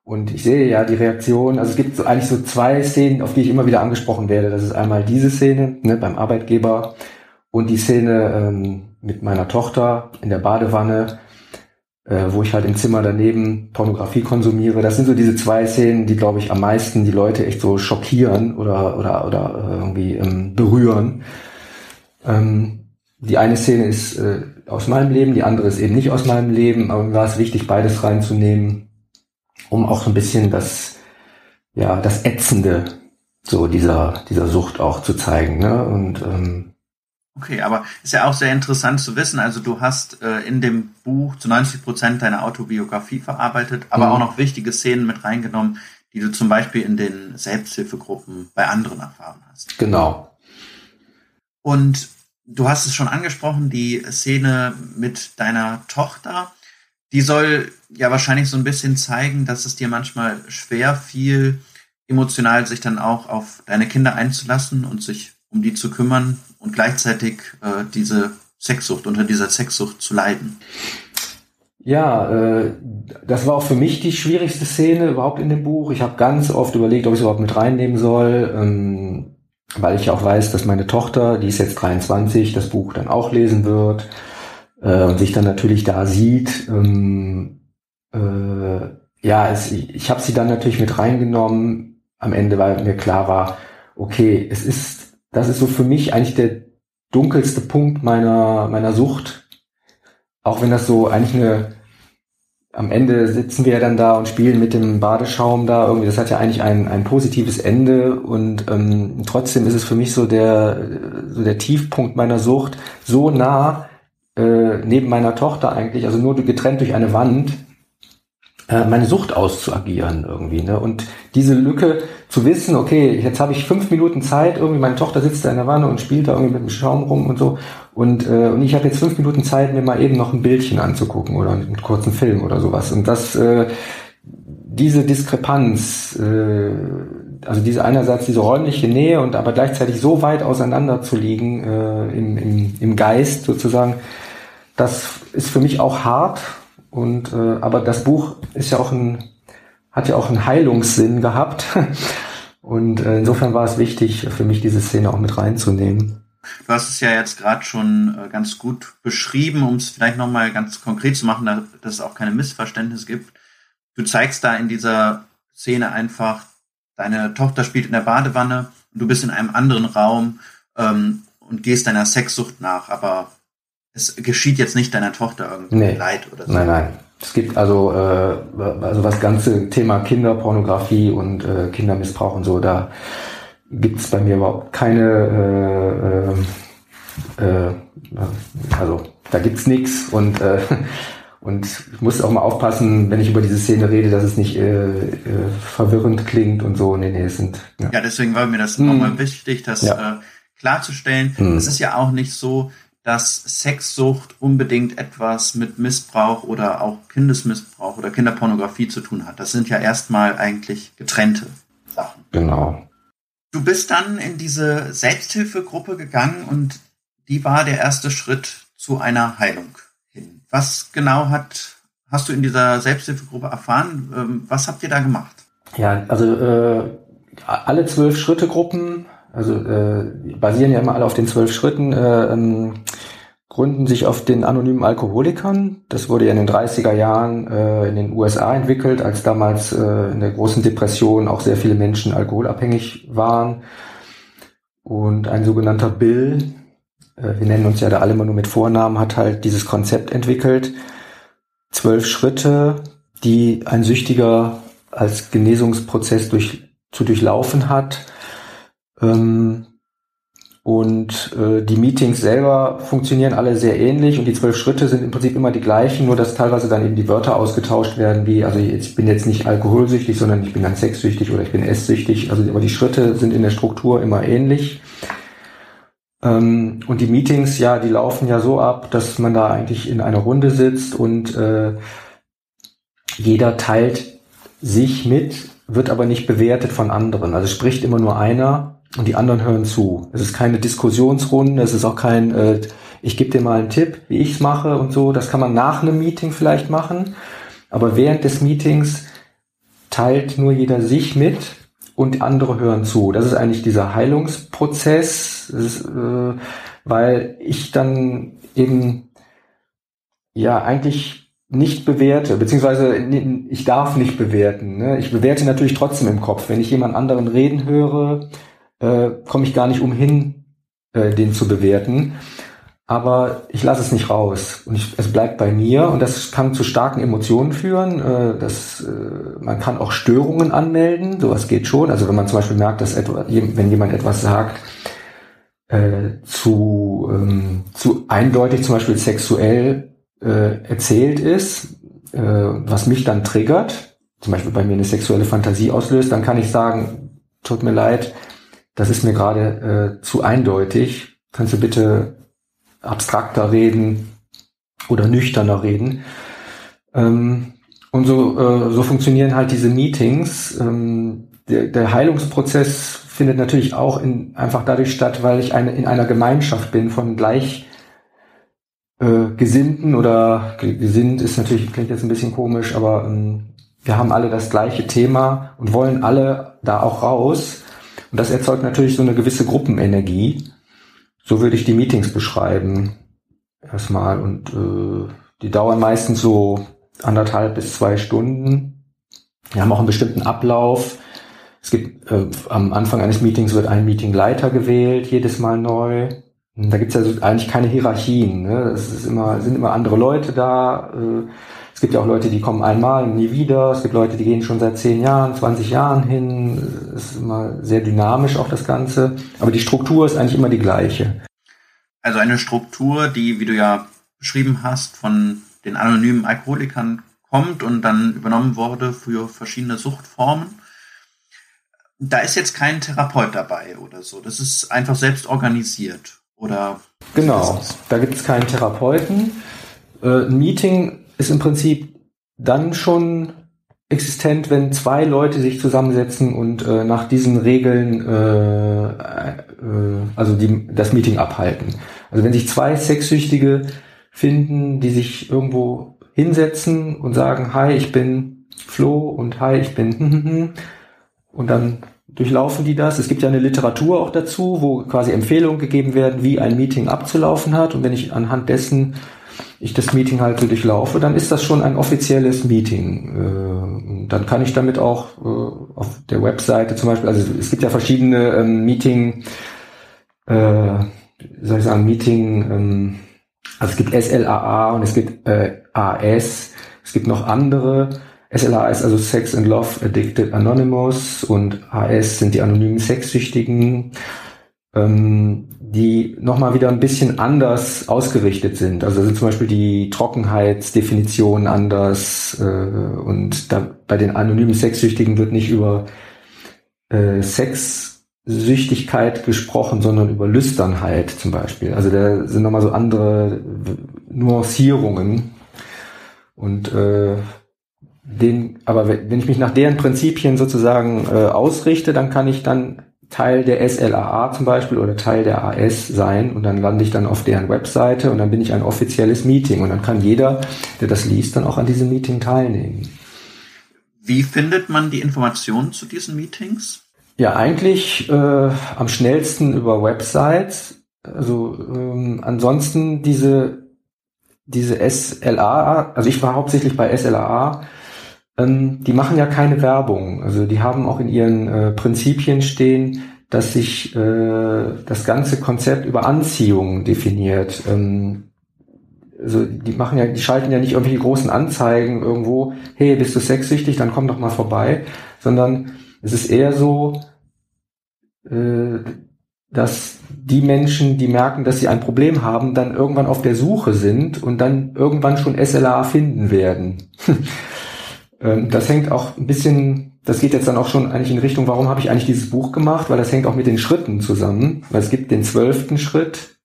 Und ich sehe ja die Reaktion, also es gibt eigentlich so zwei Szenen, auf die ich immer wieder angesprochen werde. Das ist einmal diese Szene ne, beim Arbeitgeber und die Szene ähm, mit meiner Tochter in der Badewanne, wo ich halt im Zimmer daneben Pornografie konsumiere. Das sind so diese zwei Szenen, die, glaube ich, am meisten die Leute echt so schockieren oder, oder, oder äh, irgendwie ähm, berühren. Ähm, die eine Szene ist äh, aus meinem Leben, die andere ist eben nicht aus meinem Leben, aber mir war es wichtig, beides reinzunehmen, um auch so ein bisschen das, ja, das Ätzende so dieser, dieser Sucht auch zu zeigen. Ne? Und ähm, Okay, aber ist ja auch sehr interessant zu wissen. Also du hast äh, in dem Buch zu 90 Prozent deine Autobiografie verarbeitet, aber mhm. auch noch wichtige Szenen mit reingenommen, die du zum Beispiel in den Selbsthilfegruppen bei anderen erfahren hast. Genau. Und du hast es schon angesprochen, die Szene mit deiner Tochter, die soll ja wahrscheinlich so ein bisschen zeigen, dass es dir manchmal schwer fiel, emotional sich dann auch auf deine Kinder einzulassen und sich um die zu kümmern und gleichzeitig äh, diese Sexsucht, unter dieser Sexsucht zu leiden. Ja, äh, das war auch für mich die schwierigste Szene überhaupt in dem Buch. Ich habe ganz oft überlegt, ob ich es überhaupt mit reinnehmen soll, ähm, weil ich auch weiß, dass meine Tochter, die ist jetzt 23, das Buch dann auch lesen wird äh, und sich dann natürlich da sieht. Ähm, äh, ja, es, ich habe sie dann natürlich mit reingenommen am Ende, weil mir klar war, okay, es ist das ist so für mich eigentlich der dunkelste Punkt meiner, meiner Sucht. Auch wenn das so eigentlich eine, am Ende sitzen wir ja dann da und spielen mit dem Badeschaum da irgendwie. Das hat ja eigentlich ein, ein positives Ende und ähm, trotzdem ist es für mich so der, so der Tiefpunkt meiner Sucht so nah äh, neben meiner Tochter eigentlich, also nur getrennt durch eine Wand, meine Sucht auszuagieren irgendwie. Ne? Und diese Lücke zu wissen, okay, jetzt habe ich fünf Minuten Zeit, irgendwie meine Tochter sitzt da in der Wanne und spielt da irgendwie mit dem Schaum rum und so. Und, äh, und ich habe jetzt fünf Minuten Zeit, mir mal eben noch ein Bildchen anzugucken oder einen kurzen Film oder sowas. Und das, äh, diese Diskrepanz, äh, also diese einerseits diese räumliche Nähe und aber gleichzeitig so weit auseinander zu liegen äh, im, im, im Geist sozusagen, das ist für mich auch hart und äh, aber das Buch ist ja auch ein, hat ja auch einen Heilungssinn gehabt. Und äh, insofern war es wichtig, für mich diese Szene auch mit reinzunehmen. Du hast es ja jetzt gerade schon äh, ganz gut beschrieben, um es vielleicht nochmal ganz konkret zu machen, dass es auch keine Missverständnisse gibt. Du zeigst da in dieser Szene einfach, deine Tochter spielt in der Badewanne und du bist in einem anderen Raum ähm, und gehst deiner Sexsucht nach, aber es geschieht jetzt nicht deiner Tochter irgendwie nee. Leid oder so. Nein, nein. Es gibt also, äh, also das ganze Thema Kinderpornografie und äh, Kindermissbrauch und so, da gibt es bei mir überhaupt keine, äh, äh, äh also da gibt's nichts und äh, und ich muss auch mal aufpassen, wenn ich über diese Szene rede, dass es nicht äh, äh, verwirrend klingt und so. Nee, nee, es sind. Ja, ja deswegen war mir das hm. nochmal wichtig, das ja. äh, klarzustellen. Hm. Es ist ja auch nicht so, dass Sexsucht unbedingt etwas mit Missbrauch oder auch Kindesmissbrauch oder Kinderpornografie zu tun hat. Das sind ja erstmal eigentlich getrennte Sachen. Genau. Du bist dann in diese Selbsthilfegruppe gegangen und die war der erste Schritt zu einer Heilung hin. Was genau hat hast du in dieser Selbsthilfegruppe erfahren? Ähm, was habt ihr da gemacht? Ja, also äh, alle zwölf Schritte Gruppen, also äh, basieren ja immer alle auf den zwölf Schritten, äh, ähm, gründen sich auf den anonymen Alkoholikern. Das wurde ja in den 30er Jahren äh, in den USA entwickelt, als damals äh, in der großen Depression auch sehr viele Menschen alkoholabhängig waren. Und ein sogenannter Bill, äh, wir nennen uns ja da alle immer nur mit Vornamen, hat halt dieses Konzept entwickelt. Zwölf Schritte, die ein Süchtiger als Genesungsprozess durch, zu durchlaufen hat. Ähm, und äh, die Meetings selber funktionieren alle sehr ähnlich und die zwölf Schritte sind im Prinzip immer die gleichen, nur dass teilweise dann eben die Wörter ausgetauscht werden, wie, also ich bin jetzt nicht alkoholsüchtig, sondern ich bin dann sexsüchtig oder ich bin esssüchtig. Also aber die Schritte sind in der Struktur immer ähnlich. Ähm, und die Meetings, ja, die laufen ja so ab, dass man da eigentlich in einer Runde sitzt und äh, jeder teilt sich mit, wird aber nicht bewertet von anderen. Also spricht immer nur einer und die anderen hören zu. Es ist keine Diskussionsrunde, es ist auch kein, äh, ich gebe dir mal einen Tipp, wie ich es mache und so. Das kann man nach einem Meeting vielleicht machen, aber während des Meetings teilt nur jeder sich mit und andere hören zu. Das ist eigentlich dieser Heilungsprozess, ist, äh, weil ich dann eben ja eigentlich nicht bewerte, beziehungsweise ich darf nicht bewerten. Ne? Ich bewerte natürlich trotzdem im Kopf. Wenn ich jemand anderen reden höre, äh, komme ich gar nicht umhin, äh, den zu bewerten. Aber ich lasse es nicht raus und ich, es bleibt bei mir und das kann zu starken Emotionen führen. Äh, das, äh, man kann auch Störungen anmelden, sowas geht schon. Also wenn man zum Beispiel merkt, dass etwa, wenn jemand etwas sagt, äh, zu, ähm, zu eindeutig zum Beispiel sexuell äh, erzählt ist, äh, was mich dann triggert, zum Beispiel bei mir eine sexuelle Fantasie auslöst, dann kann ich sagen, tut mir leid, das ist mir gerade äh, zu eindeutig. Kannst du bitte abstrakter reden oder nüchterner reden? Ähm, und so, äh, so funktionieren halt diese Meetings. Ähm, der, der Heilungsprozess findet natürlich auch in, einfach dadurch statt, weil ich eine, in einer Gemeinschaft bin von gleich äh, Gesinnten oder gesinnt ist natürlich, klingt jetzt ein bisschen komisch, aber ähm, wir haben alle das gleiche Thema und wollen alle da auch raus. Und das erzeugt natürlich so eine gewisse Gruppenenergie. So würde ich die Meetings beschreiben. Erstmal. Und äh, die dauern meistens so anderthalb bis zwei Stunden. Wir haben auch einen bestimmten Ablauf. Es gibt äh, am Anfang eines Meetings wird ein Meetingleiter gewählt, jedes Mal neu. Da gibt es also eigentlich keine Hierarchien. Ne? Es ist immer, sind immer andere Leute da. Äh, es gibt ja auch Leute, die kommen einmal und nie wieder. Es gibt Leute, die gehen schon seit 10 Jahren, 20 Jahren hin. Es ist immer sehr dynamisch auch das Ganze. Aber die Struktur ist eigentlich immer die gleiche. Also eine Struktur, die, wie du ja beschrieben hast, von den anonymen Alkoholikern kommt und dann übernommen wurde für verschiedene Suchtformen. Da ist jetzt kein Therapeut dabei oder so. Das ist einfach selbst organisiert. Oder genau, da gibt es keinen Therapeuten. Äh, ein Meeting ist im Prinzip dann schon existent, wenn zwei Leute sich zusammensetzen und äh, nach diesen Regeln äh, äh, also die, das Meeting abhalten. Also wenn sich zwei Sexsüchtige finden, die sich irgendwo hinsetzen und sagen, hi, ich bin Flo und hi, ich bin und dann durchlaufen die das. Es gibt ja eine Literatur auch dazu, wo quasi Empfehlungen gegeben werden, wie ein Meeting abzulaufen hat. Und wenn ich anhand dessen ich das Meeting halt so durchlaufe, dann ist das schon ein offizielles Meeting. Äh, dann kann ich damit auch äh, auf der Webseite zum Beispiel, also es gibt ja verschiedene ähm, Meeting, äh, soll ich sagen, Meeting, ähm, also es gibt SLAA und es gibt äh, AS, es gibt noch andere. SLA ist also Sex and Love Addicted Anonymous und AS sind die anonymen Sexsüchtigen. Ähm, die nochmal wieder ein bisschen anders ausgerichtet sind. Also sind zum Beispiel die Trockenheitsdefinition anders äh, und da, bei den anonymen Sexsüchtigen wird nicht über äh, Sexsüchtigkeit gesprochen, sondern über Lüsternheit zum Beispiel. Also da sind nochmal so andere Nuancierungen und äh, den, aber wenn ich mich nach deren Prinzipien sozusagen äh, ausrichte, dann kann ich dann Teil der SLAA zum Beispiel oder Teil der AS sein und dann lande ich dann auf deren Webseite und dann bin ich ein offizielles Meeting und dann kann jeder, der das liest, dann auch an diesem Meeting teilnehmen. Wie findet man die Informationen zu diesen Meetings? Ja, eigentlich äh, am schnellsten über Websites. Also ähm, ansonsten diese diese SLA, also ich war hauptsächlich bei SLA, ähm, die machen ja keine Werbung. Also die haben auch in ihren äh, Prinzipien stehen, dass sich äh, das ganze Konzept über Anziehung definiert. Ähm, also die machen ja, die schalten ja nicht irgendwelche großen Anzeigen irgendwo, hey, bist du sexsüchtig, dann komm doch mal vorbei, sondern es ist eher so, äh, dass die Menschen, die merken, dass sie ein Problem haben, dann irgendwann auf der Suche sind und dann irgendwann schon SLA finden werden. Ähm, das hängt auch ein bisschen, das geht jetzt dann auch schon eigentlich in Richtung, warum habe ich eigentlich dieses Buch gemacht? Weil das hängt auch mit den Schritten zusammen. Weil es gibt den zwölften Schritt,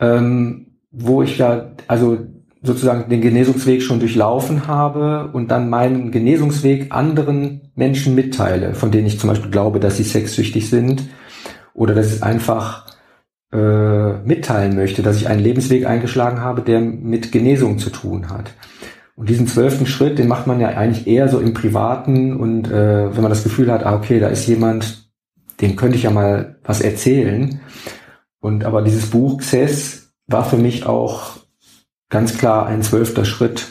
ähm, wo ich ja, also sozusagen den Genesungsweg schon durchlaufen habe und dann meinen Genesungsweg anderen Menschen mitteile, von denen ich zum Beispiel glaube, dass sie sexsüchtig sind oder dass ich einfach äh, mitteilen möchte, dass ich einen Lebensweg eingeschlagen habe, der mit Genesung zu tun hat. Und diesen zwölften Schritt, den macht man ja eigentlich eher so im Privaten und äh, wenn man das Gefühl hat, ah, okay, da ist jemand, dem könnte ich ja mal was erzählen. Und aber dieses Buch Xess war für mich auch ganz klar ein zwölfter Schritt.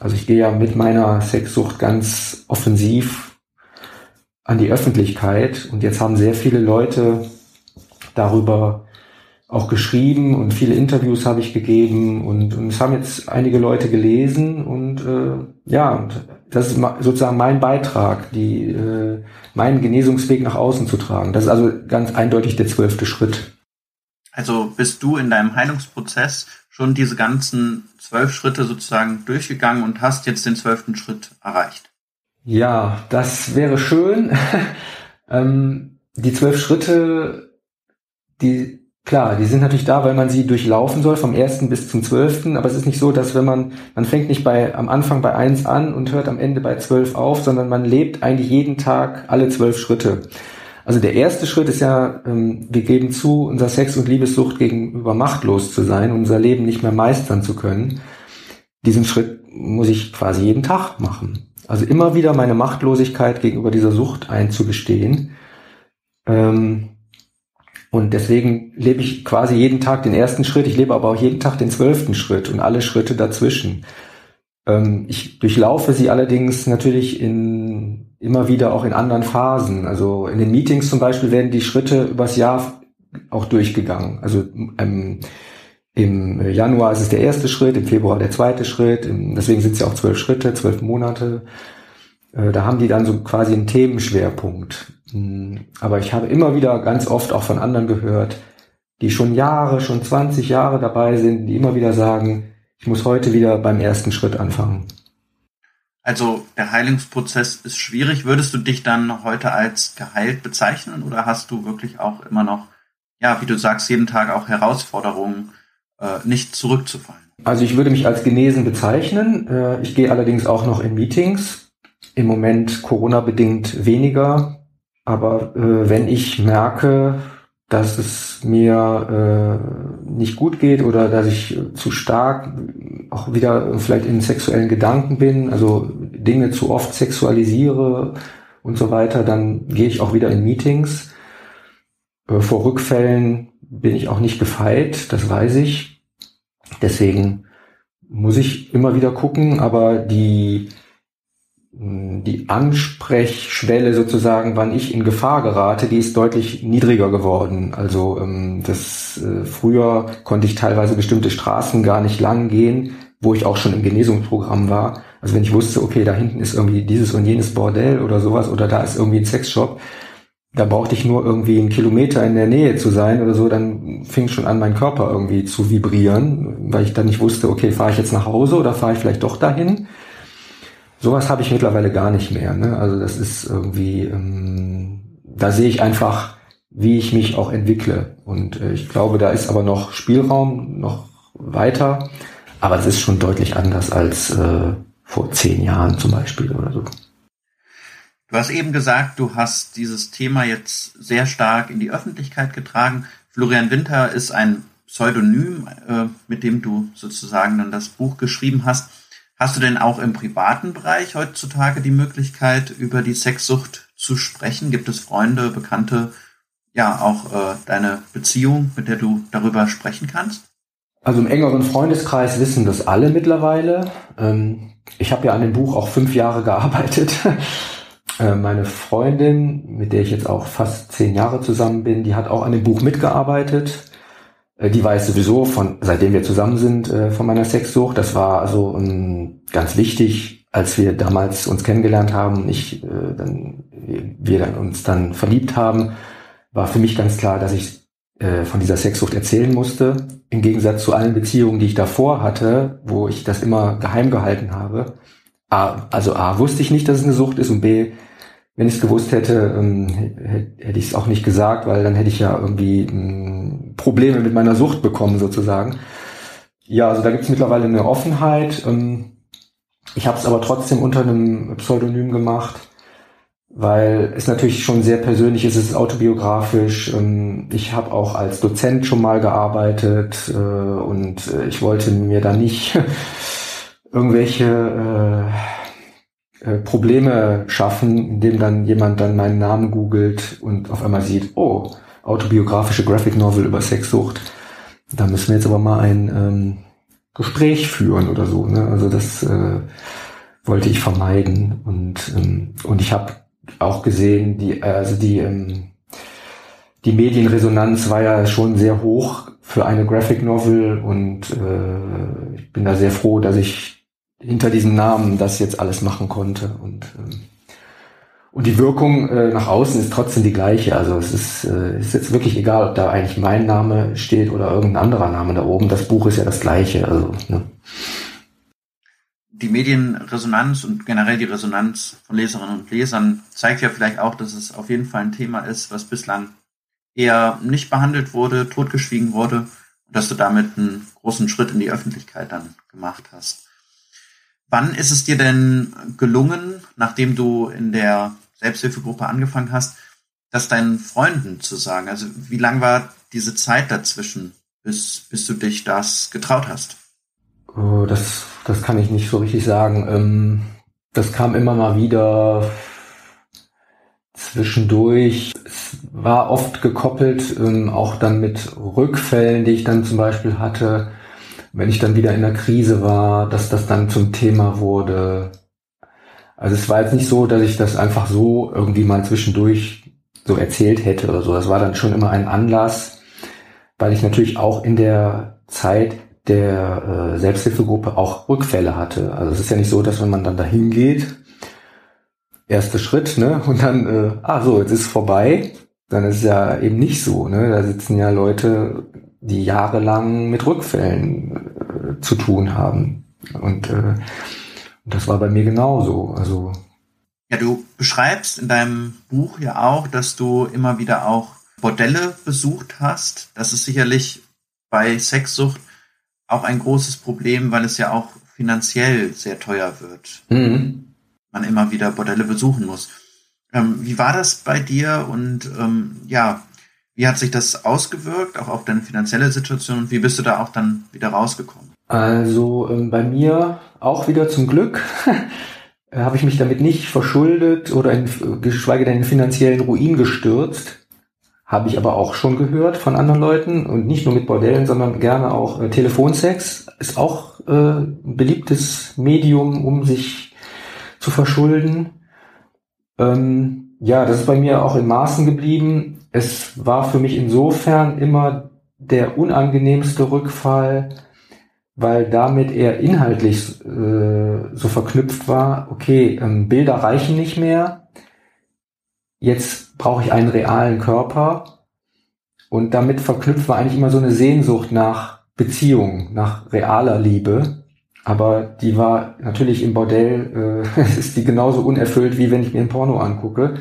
Also ich gehe ja mit meiner Sexsucht ganz offensiv an die Öffentlichkeit und jetzt haben sehr viele Leute darüber auch geschrieben und viele Interviews habe ich gegeben und, und es haben jetzt einige Leute gelesen und äh, ja, und das ist sozusagen mein Beitrag, die äh, meinen Genesungsweg nach außen zu tragen. Das ist also ganz eindeutig der zwölfte Schritt. Also bist du in deinem Heilungsprozess schon diese ganzen zwölf Schritte sozusagen durchgegangen und hast jetzt den zwölften Schritt erreicht? Ja, das wäre schön. ähm, die zwölf Schritte, die Klar, die sind natürlich da, weil man sie durchlaufen soll, vom ersten bis zum zwölften, aber es ist nicht so, dass wenn man, man fängt nicht bei, am Anfang bei eins an und hört am Ende bei zwölf auf, sondern man lebt eigentlich jeden Tag alle zwölf Schritte. Also der erste Schritt ist ja, ähm, wir geben zu, unser Sex- und Liebessucht gegenüber machtlos zu sein, unser Leben nicht mehr meistern zu können. Diesen Schritt muss ich quasi jeden Tag machen. Also immer wieder meine Machtlosigkeit gegenüber dieser Sucht einzugestehen. Ähm, und deswegen lebe ich quasi jeden Tag den ersten Schritt, ich lebe aber auch jeden Tag den zwölften Schritt und alle Schritte dazwischen. Ähm, ich durchlaufe sie allerdings natürlich in immer wieder auch in anderen Phasen. Also in den Meetings zum Beispiel werden die Schritte übers Jahr auch durchgegangen. Also ähm, im Januar ist es der erste Schritt, im Februar der zweite Schritt, im, deswegen sind es ja auch zwölf Schritte, zwölf Monate. Äh, da haben die dann so quasi einen Themenschwerpunkt. Hm, aber ich habe immer wieder ganz oft auch von anderen gehört, die schon Jahre, schon 20 Jahre dabei sind, die immer wieder sagen, ich muss heute wieder beim ersten Schritt anfangen. Also der Heilungsprozess ist schwierig. Würdest du dich dann heute als geheilt bezeichnen oder hast du wirklich auch immer noch, ja, wie du sagst, jeden Tag auch Herausforderungen, äh, nicht zurückzufallen? Also ich würde mich als genesen bezeichnen. Äh, ich gehe allerdings auch noch in Meetings. Im Moment Corona-bedingt weniger. Aber äh, wenn ich merke, dass es mir äh, nicht gut geht oder dass ich zu stark auch wieder vielleicht in sexuellen Gedanken bin, also Dinge zu oft sexualisiere und so weiter, dann gehe ich auch wieder in Meetings. Äh, vor Rückfällen bin ich auch nicht gefeit, das weiß ich. Deswegen muss ich immer wieder gucken, aber die die Ansprechschwelle sozusagen, wann ich in Gefahr gerate, die ist deutlich niedriger geworden. Also ähm, das äh, früher konnte ich teilweise bestimmte Straßen gar nicht lang gehen, wo ich auch schon im Genesungsprogramm war. Also wenn ich wusste, okay, da hinten ist irgendwie dieses und jenes Bordell oder sowas oder da ist irgendwie ein Sexshop, da brauchte ich nur irgendwie einen Kilometer in der Nähe zu sein oder so, dann fing schon an, mein Körper irgendwie zu vibrieren, weil ich dann nicht wusste, okay, fahre ich jetzt nach Hause oder fahre ich vielleicht doch dahin? Sowas habe ich mittlerweile gar nicht mehr. Ne? Also das ist irgendwie, ähm, da sehe ich einfach, wie ich mich auch entwickle. Und äh, ich glaube, da ist aber noch Spielraum, noch weiter. Aber es ist schon deutlich anders als äh, vor zehn Jahren zum Beispiel oder so. Du hast eben gesagt, du hast dieses Thema jetzt sehr stark in die Öffentlichkeit getragen. Florian Winter ist ein Pseudonym, äh, mit dem du sozusagen dann das Buch geschrieben hast. Hast du denn auch im privaten Bereich heutzutage die Möglichkeit, über die Sexsucht zu sprechen? Gibt es Freunde, Bekannte, ja, auch äh, deine Beziehung, mit der du darüber sprechen kannst? Also im engeren Freundeskreis wissen das alle mittlerweile. Ähm, ich habe ja an dem Buch auch fünf Jahre gearbeitet. Äh, meine Freundin, mit der ich jetzt auch fast zehn Jahre zusammen bin, die hat auch an dem Buch mitgearbeitet. Äh, die weiß sowieso von, seitdem wir zusammen sind, äh, von meiner Sexsucht. Das war also ganz wichtig, als wir damals uns kennengelernt haben und ich, dann, wir dann uns dann verliebt haben, war für mich ganz klar, dass ich von dieser Sexsucht erzählen musste. Im Gegensatz zu allen Beziehungen, die ich davor hatte, wo ich das immer geheim gehalten habe. A, also A, wusste ich nicht, dass es eine Sucht ist und B, wenn ich es gewusst hätte, ähm, hätte ich es auch nicht gesagt, weil dann hätte ich ja irgendwie ähm, Probleme mit meiner Sucht bekommen sozusagen. Ja, also da gibt es mittlerweile eine Offenheit. Ähm, ich habe es aber trotzdem unter einem Pseudonym gemacht, weil es natürlich schon sehr persönlich ist, es ist autobiografisch. Ähm, ich habe auch als Dozent schon mal gearbeitet äh, und äh, ich wollte mir da nicht irgendwelche äh, äh, Probleme schaffen, indem dann jemand dann meinen Namen googelt und auf einmal sieht, oh, autobiografische Graphic Novel über Sexsucht. Da müssen wir jetzt aber mal ein ähm, Gespräch führen oder so. Ne? Also das äh, wollte ich vermeiden und ähm, und ich habe auch gesehen, die also die ähm, die Medienresonanz war ja schon sehr hoch für eine Graphic Novel und äh, ich bin da sehr froh, dass ich hinter diesem Namen das jetzt alles machen konnte. Und, ähm, und die Wirkung äh, nach außen ist trotzdem die gleiche. Also es ist, äh, ist jetzt wirklich egal, ob da eigentlich mein Name steht oder irgendein anderer Name da oben. Das Buch ist ja das gleiche. Also, ne? Die Medienresonanz und generell die Resonanz von Leserinnen und Lesern zeigt ja vielleicht auch, dass es auf jeden Fall ein Thema ist, was bislang eher nicht behandelt wurde, totgeschwiegen wurde und dass du damit einen großen Schritt in die Öffentlichkeit dann gemacht hast. Wann ist es dir denn gelungen, nachdem du in der Selbsthilfegruppe angefangen hast, das deinen Freunden zu sagen? Also wie lang war diese Zeit dazwischen, bis, bis du dich das getraut hast? Oh, das, das kann ich nicht so richtig sagen. Ähm, das kam immer mal wieder zwischendurch. Es war oft gekoppelt, ähm, auch dann mit Rückfällen, die ich dann zum Beispiel hatte wenn ich dann wieder in der Krise war, dass das dann zum Thema wurde. Also es war jetzt nicht so, dass ich das einfach so irgendwie mal zwischendurch so erzählt hätte oder so. Das war dann schon immer ein Anlass, weil ich natürlich auch in der Zeit der äh, Selbsthilfegruppe auch Rückfälle hatte. Also es ist ja nicht so, dass wenn man dann dahin geht, erster Schritt, ne, und dann, äh, ah so, jetzt ist es vorbei, dann ist es ja eben nicht so, ne. Da sitzen ja Leute die jahrelang mit Rückfällen äh, zu tun haben. Und äh, das war bei mir genauso. Also ja, du beschreibst in deinem Buch ja auch, dass du immer wieder auch Bordelle besucht hast. Das ist sicherlich bei Sexsucht auch ein großes Problem, weil es ja auch finanziell sehr teuer wird. Mhm. Man immer wieder Bordelle besuchen muss. Ähm, wie war das bei dir? Und ähm, ja, wie hat sich das ausgewirkt, auch auf deine finanzielle Situation? Und wie bist du da auch dann wieder rausgekommen? Also ähm, bei mir auch wieder zum Glück habe ich mich damit nicht verschuldet oder in, geschweige denn in finanziellen Ruin gestürzt. Habe ich aber auch schon gehört von anderen Leuten und nicht nur mit Bordellen, sondern gerne auch äh, Telefonsex ist auch äh, ein beliebtes Medium, um sich zu verschulden. Ähm, ja, das ist bei mir auch in Maßen geblieben es war für mich insofern immer der unangenehmste Rückfall, weil damit er inhaltlich äh, so verknüpft war, okay, ähm, Bilder reichen nicht mehr, jetzt brauche ich einen realen Körper. Und damit verknüpft war eigentlich immer so eine Sehnsucht nach Beziehung, nach realer Liebe, aber die war natürlich im Bordell, äh, ist die genauso unerfüllt, wie wenn ich mir ein Porno angucke.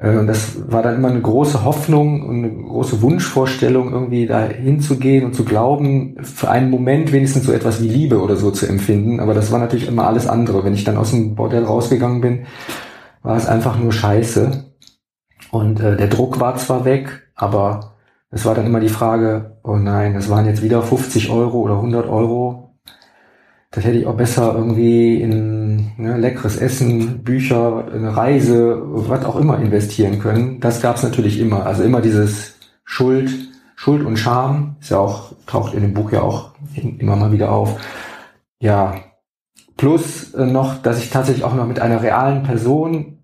Und das war dann immer eine große Hoffnung und eine große Wunschvorstellung, irgendwie da hinzugehen und zu glauben, für einen Moment wenigstens so etwas wie Liebe oder so zu empfinden. Aber das war natürlich immer alles andere. Wenn ich dann aus dem Bordell rausgegangen bin, war es einfach nur scheiße. Und äh, der Druck war zwar weg, aber es war dann immer die Frage, oh nein, das waren jetzt wieder 50 Euro oder 100 Euro. Das hätte ich auch besser irgendwie in ne, leckeres Essen, Bücher, eine Reise, was auch immer investieren können. Das gab es natürlich immer. Also immer dieses Schuld, Schuld und Scham, ist ja auch, taucht in dem Buch ja auch immer mal wieder auf. Ja, plus äh, noch, dass ich tatsächlich auch noch mit einer realen Person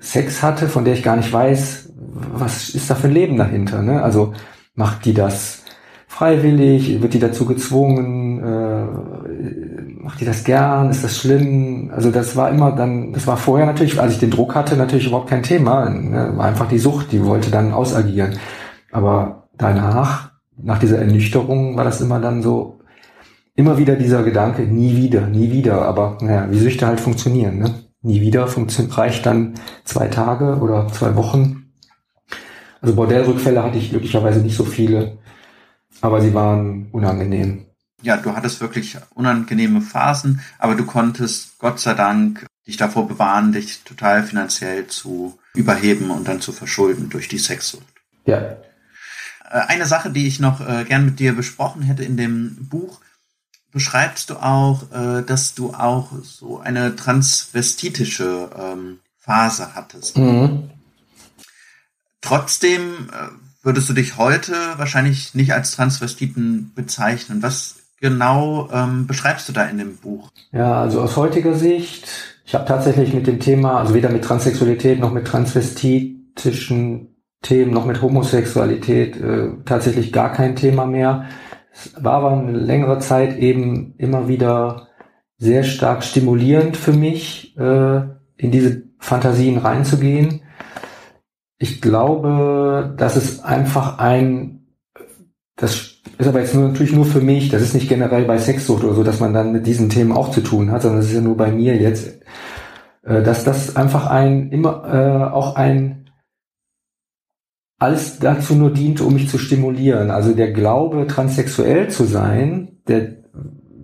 Sex hatte, von der ich gar nicht weiß, was ist da für ein Leben dahinter. Ne? Also macht die das freiwillig, wird die dazu gezwungen, äh, macht die das gern, ist das schlimm? Also das war immer dann, das war vorher natürlich, als ich den Druck hatte, natürlich überhaupt kein Thema. Ne? War einfach die Sucht, die wollte dann ausagieren. Aber danach, nach dieser Ernüchterung, war das immer dann so, immer wieder dieser Gedanke, nie wieder, nie wieder. Aber naja, wie Süchte halt funktionieren. Ne? Nie wieder funktioniert, reicht dann zwei Tage oder zwei Wochen. Also Bordellrückfälle hatte ich glücklicherweise nicht so viele, aber sie waren unangenehm. Ja, du hattest wirklich unangenehme Phasen, aber du konntest Gott sei Dank dich davor bewahren, dich total finanziell zu überheben und dann zu verschulden durch die Sexsucht. Ja. Äh, eine Sache, die ich noch äh, gern mit dir besprochen hätte in dem Buch, beschreibst du auch, äh, dass du auch so eine transvestitische ähm, Phase hattest. Mhm. Trotzdem würdest du dich heute wahrscheinlich nicht als Transvestiten bezeichnen. Was genau ähm, beschreibst du da in dem Buch? Ja, also aus heutiger Sicht, ich habe tatsächlich mit dem Thema, also weder mit Transsexualität noch mit transvestitischen Themen noch mit Homosexualität äh, tatsächlich gar kein Thema mehr. Es war aber eine längere Zeit eben immer wieder sehr stark stimulierend für mich, äh, in diese Fantasien reinzugehen. Ich glaube, dass es einfach ein, das ist aber jetzt nur, natürlich nur für mich, das ist nicht generell bei Sexsucht oder so, dass man dann mit diesen Themen auch zu tun hat, sondern es ist ja nur bei mir jetzt, äh, dass das einfach ein, immer äh, auch ein alles dazu nur diente, um mich zu stimulieren. Also der Glaube, transsexuell zu sein, der,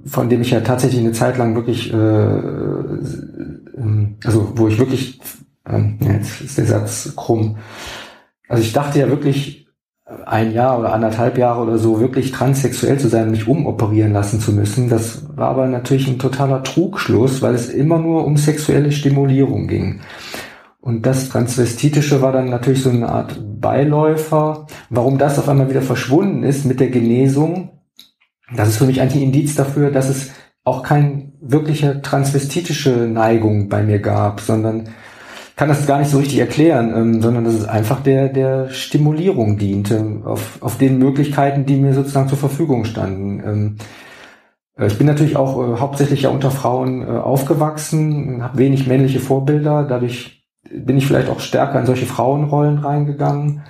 von dem ich ja tatsächlich eine Zeit lang wirklich, äh, ähm, also wo ich wirklich, ähm, jetzt ist der Satz krumm. Also ich dachte ja wirklich ein Jahr oder anderthalb Jahre oder so wirklich transsexuell zu sein und mich umoperieren lassen zu müssen. Das war aber natürlich ein totaler Trugschluss, weil es immer nur um sexuelle Stimulierung ging. Und das Transvestitische war dann natürlich so eine Art Beiläufer. Warum das auf einmal wieder verschwunden ist mit der Genesung, das ist für mich eigentlich ein Indiz dafür, dass es auch keine wirkliche transvestitische Neigung bei mir gab, sondern kann das gar nicht so richtig erklären, ähm, sondern dass es einfach der, der Stimulierung diente, auf, auf den Möglichkeiten, die mir sozusagen zur Verfügung standen. Ähm, äh, ich bin natürlich auch äh, hauptsächlich ja unter Frauen äh, aufgewachsen, habe wenig männliche Vorbilder, dadurch bin ich vielleicht auch stärker in solche Frauenrollen reingegangen.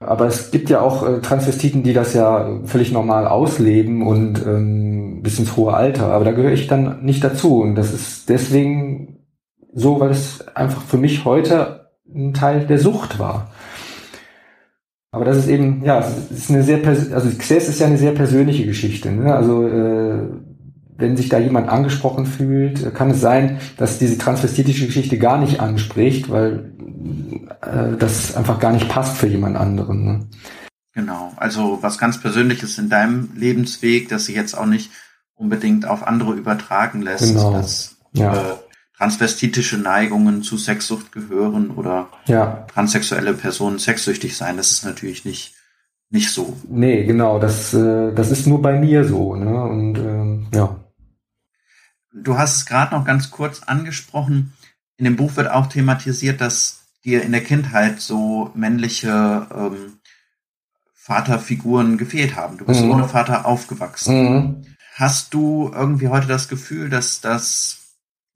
Aber es gibt ja auch äh, Transvestiten, die das ja völlig normal ausleben und ähm, bis ins hohe Alter. Aber da gehöre ich dann nicht dazu. Und das ist deswegen so, weil es einfach für mich heute ein Teil der Sucht war. Aber das ist eben, ja, es ist eine sehr, also Xes ist ja eine sehr persönliche Geschichte. Ne? Also äh, wenn sich da jemand angesprochen fühlt, kann es sein, dass diese transvestitische Geschichte gar nicht anspricht, weil äh, das einfach gar nicht passt für jemand anderen. Ne? Genau, also was ganz Persönliches in deinem Lebensweg, das sich jetzt auch nicht unbedingt auf andere übertragen lässt, genau. dass ja. äh, transvestitische Neigungen zu Sexsucht gehören oder ja. transsexuelle Personen sexsüchtig sein, das ist natürlich nicht nicht so. Nee, genau, das, äh, das ist nur bei mir so. Ne? Und ähm, ja. Du hast es gerade noch ganz kurz angesprochen. In dem Buch wird auch thematisiert, dass dir in der Kindheit so männliche ähm, Vaterfiguren gefehlt haben. Du bist mhm. ohne Vater aufgewachsen. Mhm. Hast du irgendwie heute das Gefühl, dass das,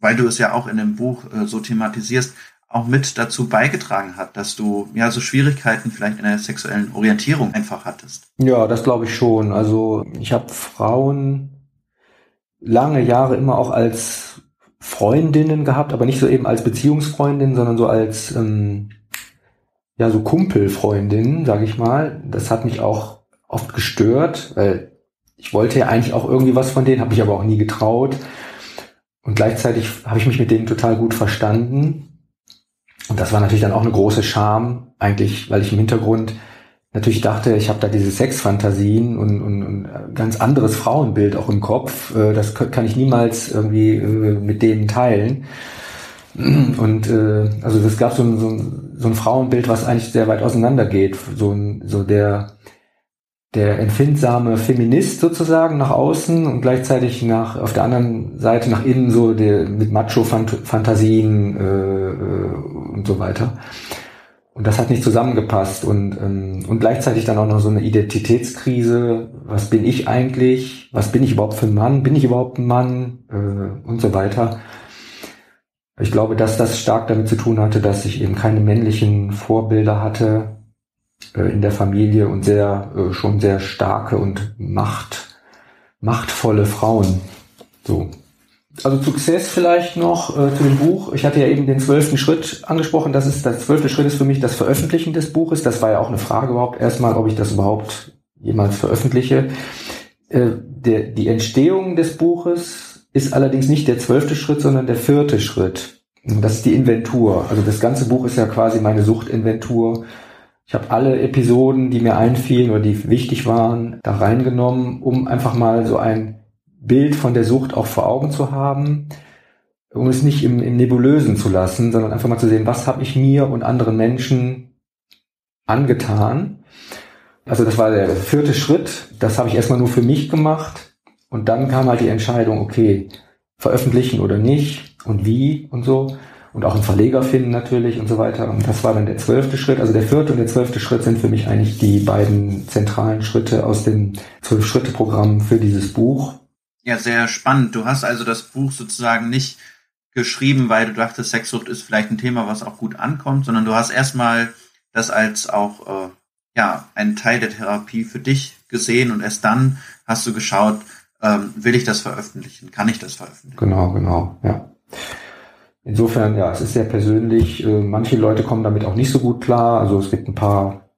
weil du es ja auch in dem Buch äh, so thematisierst, auch mit dazu beigetragen hat, dass du ja so Schwierigkeiten vielleicht in der sexuellen Orientierung einfach hattest? Ja, das glaube ich schon. Also ich habe Frauen lange Jahre immer auch als Freundinnen gehabt, aber nicht so eben als Beziehungsfreundin, sondern so als ähm, ja so Kumpelfreundin, sage ich mal. Das hat mich auch oft gestört, weil ich wollte ja eigentlich auch irgendwie was von denen, habe ich aber auch nie getraut. Und gleichzeitig habe ich mich mit denen total gut verstanden. Und das war natürlich dann auch eine große Scham, eigentlich, weil ich im Hintergrund natürlich dachte, ich habe da diese Sexfantasien und, und, und ganz anderes Frauenbild auch im Kopf. Äh, das kann ich niemals irgendwie äh, mit denen teilen. Und äh, also das gab so ein, so, ein, so ein Frauenbild, was eigentlich sehr weit auseinander geht. So, ein, so der, der empfindsame Feminist sozusagen nach außen und gleichzeitig nach auf der anderen Seite nach innen so der mit Macho-Fantasien äh, äh, und so weiter. Und das hat nicht zusammengepasst und, ähm, und gleichzeitig dann auch noch so eine Identitätskrise. Was bin ich eigentlich? Was bin ich überhaupt für ein Mann? Bin ich überhaupt ein Mann? Äh, und so weiter. Ich glaube, dass das stark damit zu tun hatte, dass ich eben keine männlichen Vorbilder hatte in der Familie und sehr äh, schon sehr starke und macht machtvolle Frauen. So. Also Success vielleicht noch äh, zu dem Buch. Ich hatte ja eben den zwölften Schritt angesprochen. Das ist das zwölfte Schritt ist für mich das Veröffentlichen des Buches. Das war ja auch eine Frage überhaupt erstmal, ob ich das überhaupt jemals veröffentliche. Äh, der, die Entstehung des Buches ist allerdings nicht der zwölfte Schritt, sondern der vierte Schritt. Das ist die Inventur. Also das ganze Buch ist ja quasi meine Suchtinventur. Ich habe alle Episoden, die mir einfielen oder die wichtig waren, da reingenommen, um einfach mal so ein Bild von der Sucht auch vor Augen zu haben, um es nicht im, im Nebulösen zu lassen, sondern einfach mal zu sehen, was habe ich mir und anderen Menschen angetan. Also das war der vierte Schritt. Das habe ich erstmal nur für mich gemacht. Und dann kam halt die Entscheidung, okay, veröffentlichen oder nicht und wie und so. Und auch einen Verleger finden natürlich und so weiter. Und das war dann der zwölfte Schritt. Also der vierte und der zwölfte Schritt sind für mich eigentlich die beiden zentralen Schritte aus dem Zwölf-Schritte-Programm für dieses Buch. Ja, sehr spannend. Du hast also das Buch sozusagen nicht geschrieben, weil du dachtest, Sexsucht ist vielleicht ein Thema, was auch gut ankommt, sondern du hast erstmal das als auch äh, ja ein Teil der Therapie für dich gesehen und erst dann hast du geschaut, ähm, will ich das veröffentlichen? Kann ich das veröffentlichen? Genau, genau, ja. Insofern, ja, es ist sehr persönlich. Äh, manche Leute kommen damit auch nicht so gut klar. Also es gibt ein paar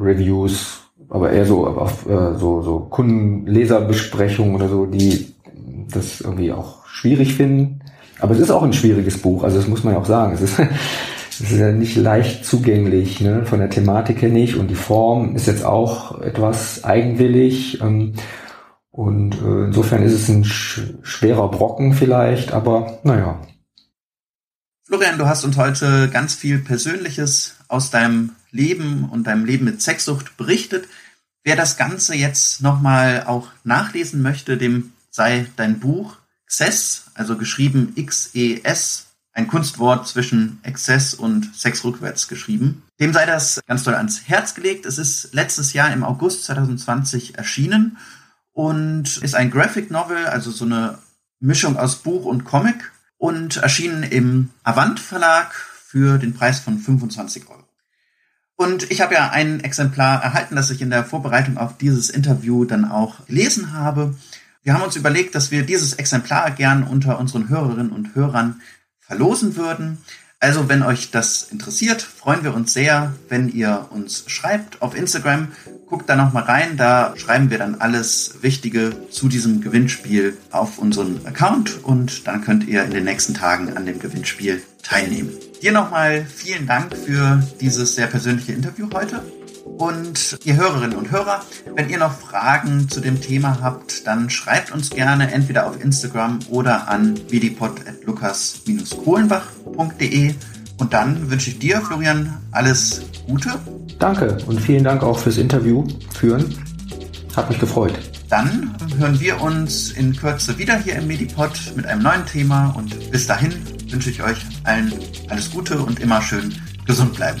Reviews, aber eher so auf äh, so, so Kunden-Leserbesprechungen oder so, die das irgendwie auch schwierig finden. Aber es ist auch ein schwieriges Buch, also das muss man ja auch sagen. Es ist, es ist ja nicht leicht zugänglich, ne? von der Thematik her nicht. Und die Form ist jetzt auch etwas eigenwillig. Ähm, und äh, insofern ist es ein sch schwerer Brocken vielleicht, aber naja. Florian, du hast uns heute ganz viel Persönliches aus deinem Leben und deinem Leben mit Sexsucht berichtet. Wer das Ganze jetzt nochmal auch nachlesen möchte, dem sei dein Buch Xess, also geschrieben X-E-S, ein Kunstwort zwischen Exzess und Sex rückwärts geschrieben. Dem sei das ganz toll ans Herz gelegt. Es ist letztes Jahr im August 2020 erschienen und ist ein Graphic Novel, also so eine Mischung aus Buch und Comic und erschienen im Avant Verlag für den Preis von 25 Euro. Und ich habe ja ein Exemplar erhalten, das ich in der Vorbereitung auf dieses Interview dann auch gelesen habe. Wir haben uns überlegt, dass wir dieses Exemplar gern unter unseren Hörerinnen und Hörern verlosen würden. Also, wenn euch das interessiert, freuen wir uns sehr, wenn ihr uns schreibt auf Instagram. Guckt da nochmal rein, da schreiben wir dann alles Wichtige zu diesem Gewinnspiel auf unseren Account und dann könnt ihr in den nächsten Tagen an dem Gewinnspiel teilnehmen. Dir nochmal vielen Dank für dieses sehr persönliche Interview heute. Und ihr Hörerinnen und Hörer, wenn ihr noch Fragen zu dem Thema habt, dann schreibt uns gerne entweder auf Instagram oder an vidipod.lukas-kohlenbach.de. Und dann wünsche ich dir, Florian, alles Gute. Danke und vielen Dank auch fürs Interview führen. Hat mich gefreut. Dann hören wir uns in Kürze wieder hier im Medipod mit einem neuen Thema und bis dahin wünsche ich euch allen alles Gute und immer schön gesund bleiben.